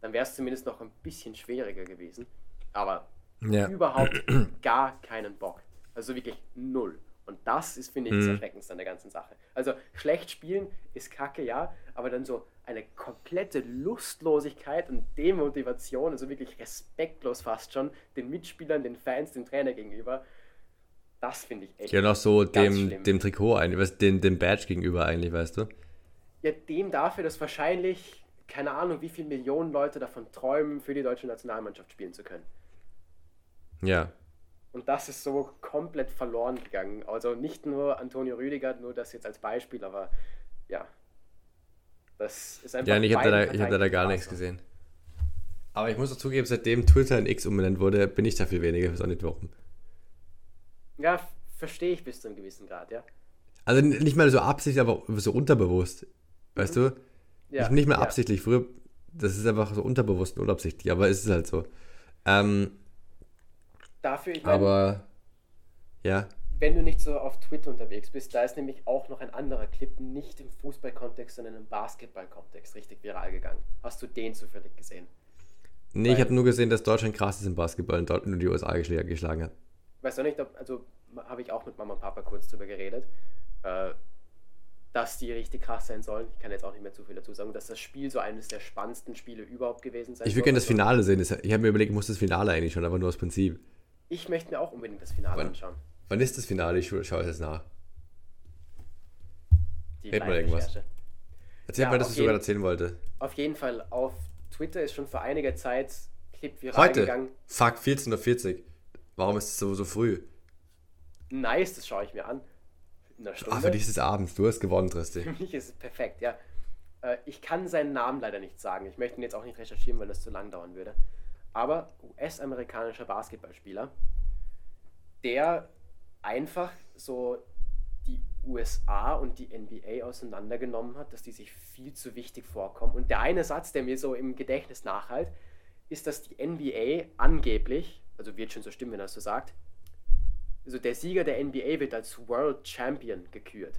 dann wäre es zumindest noch ein bisschen schwieriger gewesen. Aber ja. überhaupt gar keinen Bock. Also wirklich null. Und das ist, finde ich, das mhm. Erschreckendste an der ganzen Sache. Also schlecht spielen ist kacke, ja, aber dann so eine komplette Lustlosigkeit und Demotivation, also wirklich respektlos fast schon, den Mitspielern, den Fans, dem Trainer gegenüber, das finde ich echt. Ja, noch so dem, dem Trikot, eigentlich, dem, dem Badge gegenüber eigentlich, weißt du? Ja, dem dafür, dass wahrscheinlich, keine Ahnung, wie viele Millionen Leute davon träumen, für die deutsche Nationalmannschaft spielen zu können. Ja, und das ist so komplett verloren gegangen. Also nicht nur Antonio Rüdiger, nur das jetzt als Beispiel, aber ja. Das ist einfach. Ja, ich habe da, hab da, da gar nichts gesehen. Aber ich muss auch zugeben, seitdem Twitter in X umbenannt wurde, bin ich da viel weniger. Auch nicht warum. Ja, verstehe ich bis zu einem gewissen Grad, ja. Also nicht mal so absichtlich, aber so unterbewusst. Weißt mhm. du? Ja, nicht absichtlich. Ja. Früher, das ist einfach so unterbewusst und unabsichtlich, aber es ist halt so. Ähm, Dafür, ich meine, Aber, ja. Wenn du nicht so auf Twitter unterwegs bist, da ist nämlich auch noch ein anderer Clip, nicht im Fußballkontext, sondern im Basketballkontext richtig viral gegangen. Hast du den zufällig gesehen? Nee, Weil, ich habe nur gesehen, dass Deutschland krass ist im Basketball und dort nur die USA geschlagen hat. Weißt du nicht, ob, also habe ich auch mit Mama und Papa kurz drüber geredet, äh, dass die richtig krass sein sollen. Ich kann jetzt auch nicht mehr zu viel dazu sagen, dass das Spiel so eines der spannendsten Spiele überhaupt gewesen sein Ich würde gerne das Finale sehen. Ich habe mir überlegt, ich muss das Finale eigentlich schon, aber nur aus Prinzip. Ich möchte mir auch unbedingt das Finale wann, anschauen. Wann ist das Finale? Ich schaue es jetzt nach. Die Red mal irgendwas. Erzähl ja, mal, dass ich sogar erzählen wollte. Auf jeden Fall, auf Twitter ist schon vor einiger Zeit Clip viral Heute? gegangen. Fuck, 14.40 Uhr. Warum ist es so, so früh? Nice, das schaue ich mir an. In einer Stunde. Ach, für dich ist es abends. Du hast gewonnen, Tristi. Für mich ist es perfekt, ja. Äh, ich kann seinen Namen leider nicht sagen. Ich möchte ihn jetzt auch nicht recherchieren, weil das zu lang dauern würde aber US-amerikanischer Basketballspieler, der einfach so die USA und die NBA auseinandergenommen hat, dass die sich viel zu wichtig vorkommen. Und der eine Satz, der mir so im Gedächtnis nachhalt, ist, dass die NBA angeblich, also wird schon so stimmen, wenn er es so sagt, also der Sieger der NBA wird als World Champion gekürt.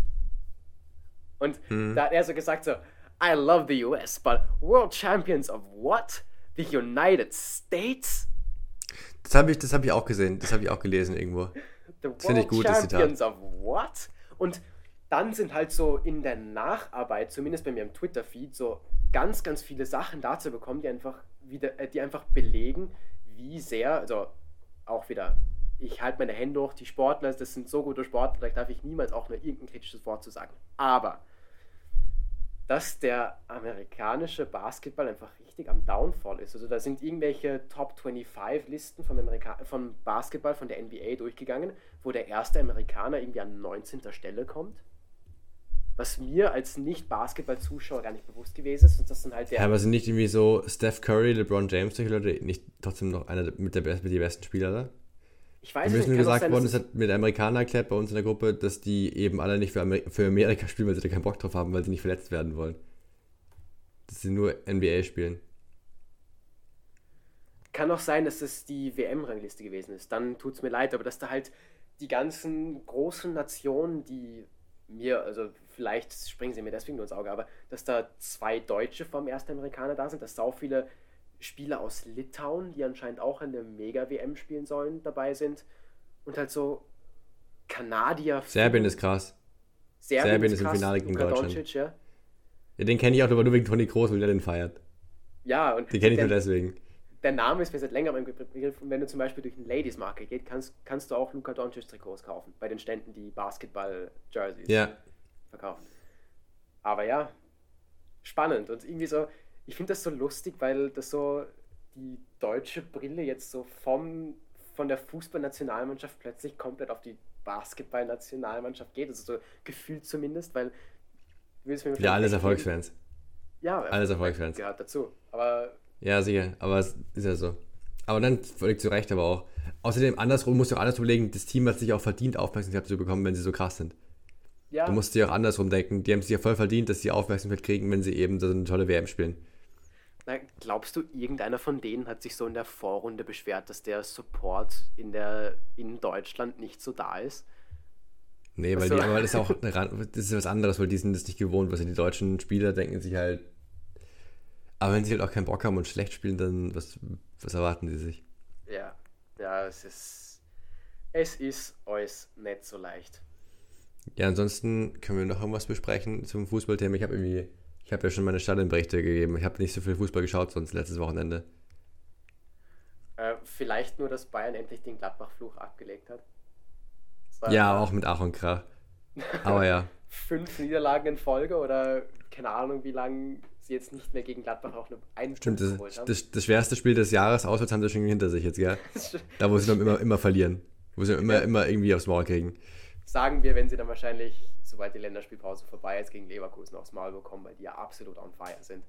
Und mhm. da hat er so gesagt so, I love the US, but World Champions of what? The United States? Das habe ich, hab ich auch gesehen, das habe ich auch gelesen irgendwo. [laughs] The das finde ich gut, das Zitat. of what? Und dann sind halt so in der Nacharbeit, zumindest bei mir im Twitter-Feed, so ganz, ganz viele Sachen dazu bekommen, die einfach wieder, äh, die einfach belegen, wie sehr, also auch wieder, ich halte meine Hände hoch, die Sportler, das sind so gute Sportler, da darf ich niemals auch nur irgendein kritisches Wort zu sagen. Aber dass der amerikanische Basketball einfach richtig am Downfall ist. Also da sind irgendwelche Top 25 Listen vom, Amerika vom Basketball von der NBA durchgegangen, wo der erste Amerikaner irgendwie an 19. Stelle kommt. Was mir als Nicht-Basketball-Zuschauer gar nicht bewusst gewesen ist. Und das sind halt der ja, aber sind nicht irgendwie so Steph Curry, LeBron James, solche Leute nicht trotzdem noch einer mit der mit den besten Spieler da? Ich weiß nicht. Mir ist nur gesagt worden, es hat mit Amerikanern erklärt bei uns in der Gruppe, dass die eben alle nicht für, Amer für Amerika spielen, weil sie da keinen Bock drauf haben, weil sie nicht verletzt werden wollen. Dass sie nur NBA spielen. Kann auch sein, dass es die WM-Rangliste gewesen ist. Dann tut es mir leid, aber dass da halt die ganzen großen Nationen, die mir, also vielleicht springen sie mir deswegen nur ins Auge, aber dass da zwei Deutsche vom ersten Amerikaner da sind, dass sau viele Spieler aus Litauen, die anscheinend auch in der Mega-WM spielen sollen, dabei sind. Und halt so Kanadier. Serbien ist krass. Serbien, Serbien ist, krass, im Finale gegen Deutschland. Doncic, ja. ja. den kenne ich auch aber nur wegen Toni Kroos, weil der den feiert. Ja, und. Den kenne ich nur deswegen. Der Name ist mir seit längerem im Begriff. Und wenn du zum Beispiel durch einen Ladies Market gehst, kannst, kannst du auch Luka Doncic Trikots kaufen. Bei den Ständen, die Basketball-Jerseys ja. verkaufen. Aber ja, spannend. Und irgendwie so, ich finde das so lustig, weil das so die deutsche Brille jetzt so vom, von der Fußballnationalmannschaft plötzlich komplett auf die Basketballnationalmannschaft geht. Also so gefühlt zumindest, weil. Ja, alles Erfolgsfans. Ja, alles Erfolgsfans. Gehört dazu. Aber. Ja, sicher. Aber es ist ja so. Aber dann völlig zu Recht, aber auch. Außerdem, andersrum musst du auch anders überlegen, das Team hat sich auch verdient, Aufmerksamkeit zu bekommen, wenn sie so krass sind. Ja. Du musst dir auch andersrum denken. Die haben sich ja voll verdient, dass sie Aufmerksamkeit kriegen, wenn sie eben so eine tolle WM spielen. Na, glaubst du, irgendeiner von denen hat sich so in der Vorrunde beschwert, dass der Support in, der, in Deutschland nicht so da ist? Nee, weil, Also- die, aber das ist auch eine, das ist was anderes, weil die sind das nicht gewohnt. Was die deutschen Spieler denken sich halt. Aber wenn sie halt auch keinen Bock haben und schlecht spielen, dann was, was erwarten sie sich? Ja, ja, es ist. Es ist alles nicht so leicht. Ja, ansonsten können wir noch irgendwas besprechen zum Fußballthema. Ich habe irgendwie, ich habe ja schon meine Stadionberichte gegeben. Ich habe nicht so viel Fußball geschaut sonst letztes Wochenende. Äh, vielleicht nur, dass Bayern endlich den Gladbach-Fluch abgelegt hat. Ja, auch mit Ach und Krach. [laughs] Aber ja. Fünf Niederlagen in Folge oder keine Ahnung, wie lange sie jetzt nicht mehr gegen Gladbach auch eine einen Stimmt, das, geholt haben. das, das schwerste Spiel des Jahres auswärts haben sie schon hinter sich jetzt, gell? Da, wo sie dann immer, immer verlieren. Wo sie immer, immer irgendwie aufs Maul kriegen. Sagen wir, wenn sie dann wahrscheinlich, sobald die Länderspielpause vorbei ist, gegen Leverkusen aufs Maul bekommen, weil die ja absolut on fire sind.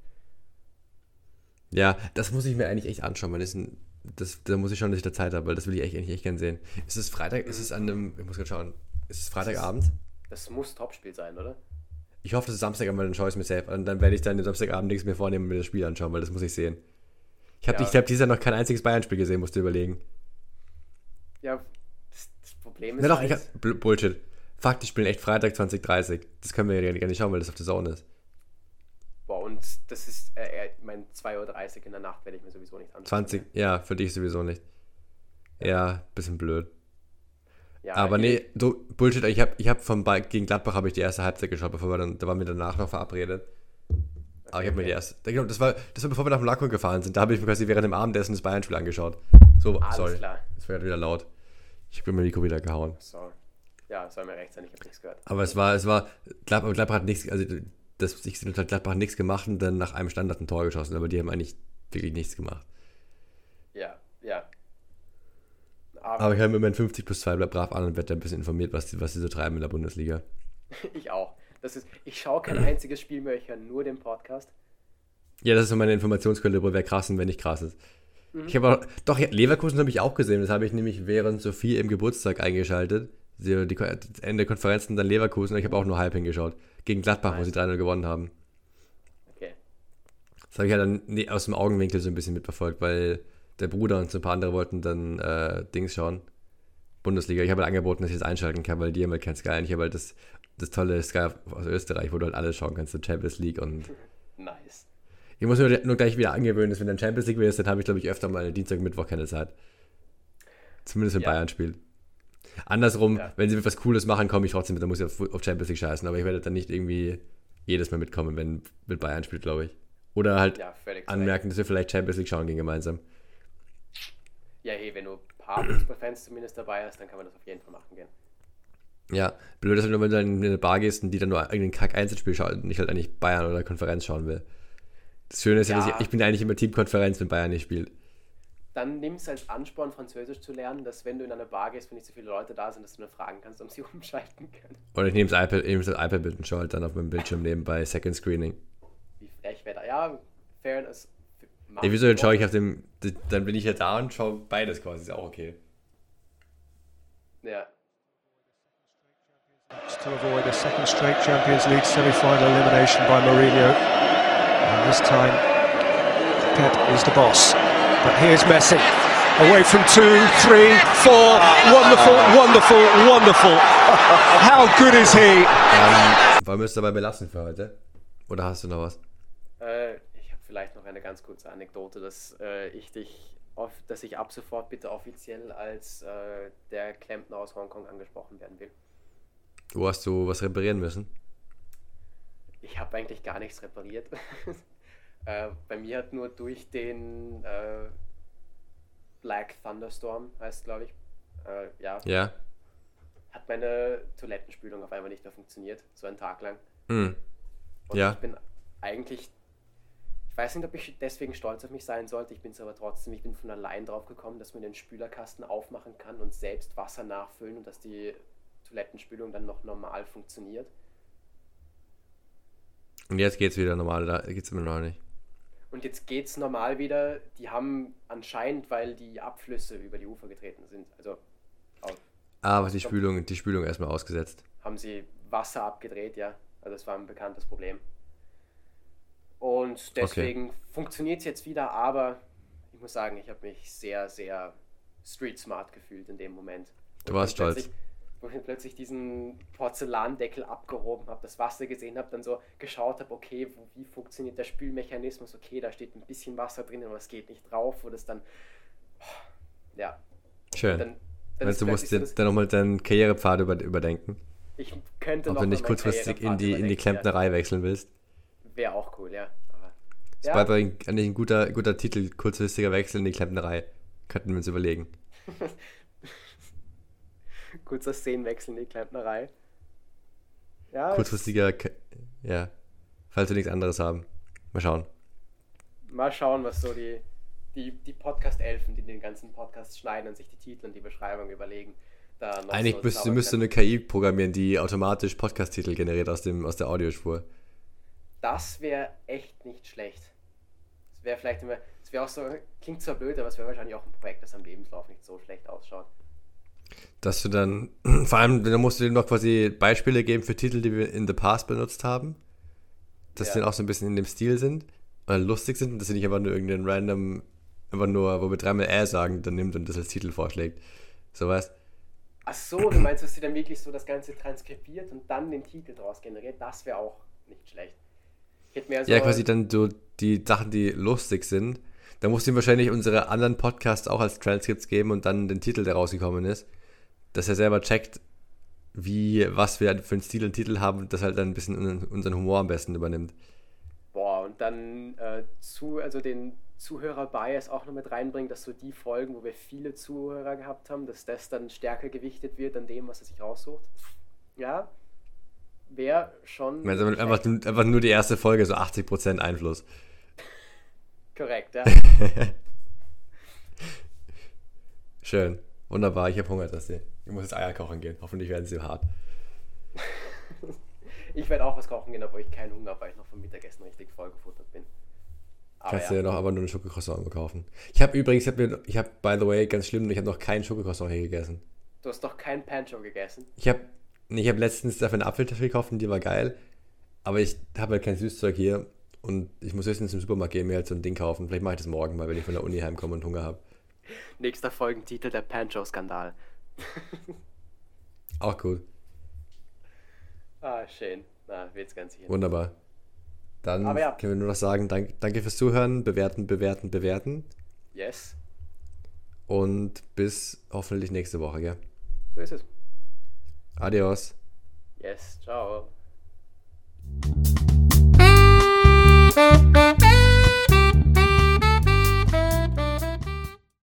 Ja, das muss ich mir eigentlich echt anschauen. Man ist ein, das, da muss ich schauen, dass ich da Zeit habe, weil das will ich echt, echt, echt gern sehen. Ist es Freitag? Ist es an einem, ich muss gerade schauen, ist es Freitagabend? Das muss Topspiel sein, oder? Ich hoffe, es ist Samstag, aber dann schaue ich es mir selbst an. Dann werde ich dann den Samstagabend nichts mehr vornehmen und mir das Spiel anschauen, weil das muss ich sehen. Ich habe Ja. ich hab dieses Jahr noch kein einziges Bayern-Spiel gesehen, musst du überlegen. Ja, das, das Problem ist. Na doch, ich halt, hab, Bl- Bullshit. Fakt, die spielen echt Freitag 2030. Das können wir ja gar nicht schauen, weil das auf der Zone ist. boah, und das ist, äh, ich mein 2.30 Uhr in der Nacht werde ich mir sowieso nicht anschauen. 20, ja, für dich sowieso nicht. Ja, bisschen blöd. Ja, Aber ich- nee, so Bullshit. Ich habe ich hab vom Ball gegen Gladbach habe ich die erste Halbzeit geschaut, bevor wir dann, da waren wir danach noch verabredet. Aber ich habe mir die erste, genau, das war, das war bevor wir nach dem Lackung gefahren sind. Da habe ich mir quasi während dem Abendessen das Bayern-Spiel angeschaut. So, Alles sorry. klar. Das war gerade wieder laut. Ich bin mein Mikro wieder gehauen. So. Ja, soll mir recht sein, ich habe nichts gehört. Aber es war, es war, Gladbach, Gladbach hat nichts, also das, ich hat Gladbach hat nichts gemacht und dann nach einem Standard ein Tor geschossen, aber die haben eigentlich wirklich nichts gemacht. Ja, ja. Aber ich höre mir mein 50 plus 2 bleib brav an und werde ein bisschen informiert, was die, was die so treiben in der Bundesliga. [laughs] ich auch. Das ist, ich schaue kein einziges Spiel mehr, ich höre nur den Podcast. Ja, das ist so meine Informationsquelle, wo wer krass und wer nicht krass ist. Ich habe auch, doch, Leverkusen habe ich auch gesehen. Das habe ich nämlich während Sophie im Geburtstag eingeschaltet. Die, die, das Ende der Konferenzen dann Leverkusen und ich habe auch nur halb hingeschaut. Gegen Gladbach, wo sie 3-0 gewonnen haben. Okay. Das habe ich ja dann nee, aus dem Augenwinkel so ein bisschen mitverfolgt, weil der Bruder und so ein paar andere wollten dann äh, Dings schauen. Bundesliga. Ich habe halt angeboten, dass ich das einschalten kann, weil die haben halt kein Sky. Und ich habe halt das, das tolle Sky aus Österreich, wo du halt alles schauen kannst, so Champions League und [laughs] Nice. ich muss mir nur gleich wieder angewöhnen, dass wenn dann Champions League ist, dann habe ich, glaube ich, öfter mal Dienstag, Mittwoch keine Zeit. Zumindest wenn Ja. Bayern spielt. Andersrum, Ja. wenn sie was Cooles machen, komme ich trotzdem mit, dann muss ich auf, auf Champions League scheißen, aber ich werde dann nicht irgendwie jedes Mal mitkommen, wenn mit Bayern spielt, glaube ich. Oder halt Ja, anmerken, dass wir vielleicht Champions League schauen gehen gemeinsam. Ja, hey, wenn du ein paar [clears throat] Fußballfans zumindest dabei hast, dann kann man das auf jeden Fall machen gehen. Ja, blöd ist halt nur, wenn du dann in eine Bar gehst und die dann nur irgendein Kack-Einzelspiel schaut und nicht halt eigentlich Bayern oder Konferenz schauen will. Das Schöne ist ja, dass ich, ich bin eigentlich immer Team Konferenz, wenn Bayern nicht spielt. Dann nimm es als Ansporn, Französisch zu lernen, dass wenn du in einer Bar gehst, wenn nicht so viele Leute da sind, dass du nur fragen kannst, ob sie [laughs] umschalten können. Oder ich nehme das iPad, ich nehme das iPad mit und schaue halt dann auf meinem Bildschirm nebenbei Second Screening. Wie frech wäre da? Ja, Fairness. Ey, wieso dann schaue ich auf dem. Dann bin ich ja da und schaue beides quasi, ist auch okay. Ja. to avoid a second straight Champions League semi-final elimination by Mourinho. And this time, Pep is the boss. But here's Messi. Away from two, three, four. Wonderful, wonderful, wonderful. [laughs] How good is he? Ähm, wollen wir es dabei belassen für heute? Oder hast du noch was? Äh, ich habe vielleicht noch eine ganz kurze Anekdote, dass äh, ich dich, auf, dass ich ab sofort bitte offiziell als äh, der Klempner aus Hongkong angesprochen werden will. Wo hast du was reparieren müssen? Ich habe eigentlich gar nichts repariert. [laughs] äh, bei mir hat nur durch den äh, Black Thunderstorm, heißt glaube ich, äh, ja, Ja? hat meine Toilettenspülung auf einmal nicht mehr funktioniert, so einen Tag lang. Hm. Und Ja. ich bin eigentlich, ich weiß nicht, ob ich deswegen stolz auf mich sein sollte, ich bin es aber trotzdem, ich bin von allein drauf gekommen, dass man den Spülerkasten aufmachen kann und selbst Wasser nachfüllen und dass die Toilettenspülung dann noch normal funktioniert. Und jetzt geht's wieder normal, da geht's immer noch nicht. Und jetzt geht's normal wieder. Die haben anscheinend, weil die Abflüsse über die Ufer getreten sind, also Ah, was die Spülung, die Spülung erstmal ausgesetzt. haben sie Wasser abgedreht, ja. Also das war ein bekanntes Problem. Und deswegen okay. funktioniert es jetzt wieder, aber ich muss sagen, ich habe mich sehr, sehr street smart gefühlt in dem Moment. Du warst stolz. Wo ich plötzlich diesen Porzellandeckel abgehoben habe, das Wasser gesehen habe, dann so geschaut habe, okay, wie funktioniert der Spülmechanismus? Okay, da steht ein bisschen Wasser drin, aber es geht nicht drauf, wo das dann. Oh, ja. Schön. Dann, dann also, du musst so dann nochmal deinen Karrierepfad über, überdenken. Ich könnte Ob du nicht kurzfristig in die, in die Klempnerei ja. wechseln willst. Wäre auch cool, ja. Das ja. war eigentlich ein guter, guter Titel, kurzfristiger Wechsel in die Klempnerei. Könnten wir uns überlegen. [laughs] Kurzer Szenenwechsel in die Klempnerei. Ja, Kurzfristiger, ja. Falls wir nichts anderes haben. Mal schauen. Mal schauen, was so die, die, die Podcast-Elfen, die den ganzen Podcast schneiden und sich die Titel und die Beschreibung überlegen. Eigentlich so müsste, müsste eine KI programmieren, die automatisch Podcast-Titel generiert aus, dem, aus der Audiospur. Das wäre echt nicht schlecht wäre vielleicht immer, es wäre auch so, klingt zwar blöd, aber es wäre wahrscheinlich auch ein Projekt, das am Lebenslauf nicht so schlecht ausschaut. Dass du dann, [clears throat] vor allem, dann musst du dir noch quasi Beispiele geben für Titel, die wir in the past benutzt haben. Dass ja. die dann auch so ein bisschen in dem Stil sind, oder lustig sind und dass sie nicht einfach nur irgendeinen random, einfach nur, wo wir dreimal äh sagen, dann nimmt und das als Titel vorschlägt. So was. Ach so, du meinst, dass sie dann wirklich so das Ganze transkribiert und dann den Titel draus generiert? Das wäre auch nicht schlecht. So ja, quasi dann so die Sachen, die lustig sind. Da musst du ihm wahrscheinlich unsere anderen Podcasts auch als Transcripts geben und dann den Titel, der rausgekommen ist. Dass er selber checkt, wie, was wir für einen Stil und Titel haben und das halt dann ein bisschen unseren Humor am besten übernimmt. Boah, und dann äh, zu, also den Zuhörer-Bias auch noch mit reinbringen, dass so die Folgen, wo wir viele Zuhörer gehabt haben, dass das dann stärker gewichtet wird an dem, was er sich raussucht. Ja, wäre schon. Also einfach, einfach nur die erste Folge, so 80% Einfluss. Korrekt, ja. [laughs] Schön. Wunderbar, ich habe Hunger, dass sie. Ich muss jetzt Eier kochen gehen. Hoffentlich werden sie hart. [laughs] ich werde auch was kochen gehen, obwohl ich keinen Hunger habe, weil ich noch vom Mittagessen richtig vollgefuttert bin. Aber Kannst ja. du ja noch aber nur einen Schokocroissant kaufen. Ich habe übrigens, ich habe, ich hab, by the way, ganz schlimm, ich habe noch keinen Schokocroissant hier gegessen. Du hast doch kein Pancho gegessen? Ich habe ich habe letztens dafür eine Apfeltasche gekauft und die war geil. Aber ich habe halt kein Süßzeug hier. Und ich muss höchstens im Supermarkt gehen, mir halt so ein Ding kaufen. Vielleicht mache ich das morgen mal, wenn ich von der Uni heimkomme und Hunger habe. Nächster Folgentitel: Der Pancho-Skandal. Auch gut. Ah, schön. Na, wird's ganz sicher. Wunderbar. Dann ja. können wir nur noch sagen, danke, danke fürs Zuhören, bewerten, bewerten, bewerten. Yes. Und bis hoffentlich nächste Woche, gell? So ist es. Adios. Yes, ciao. Thank you.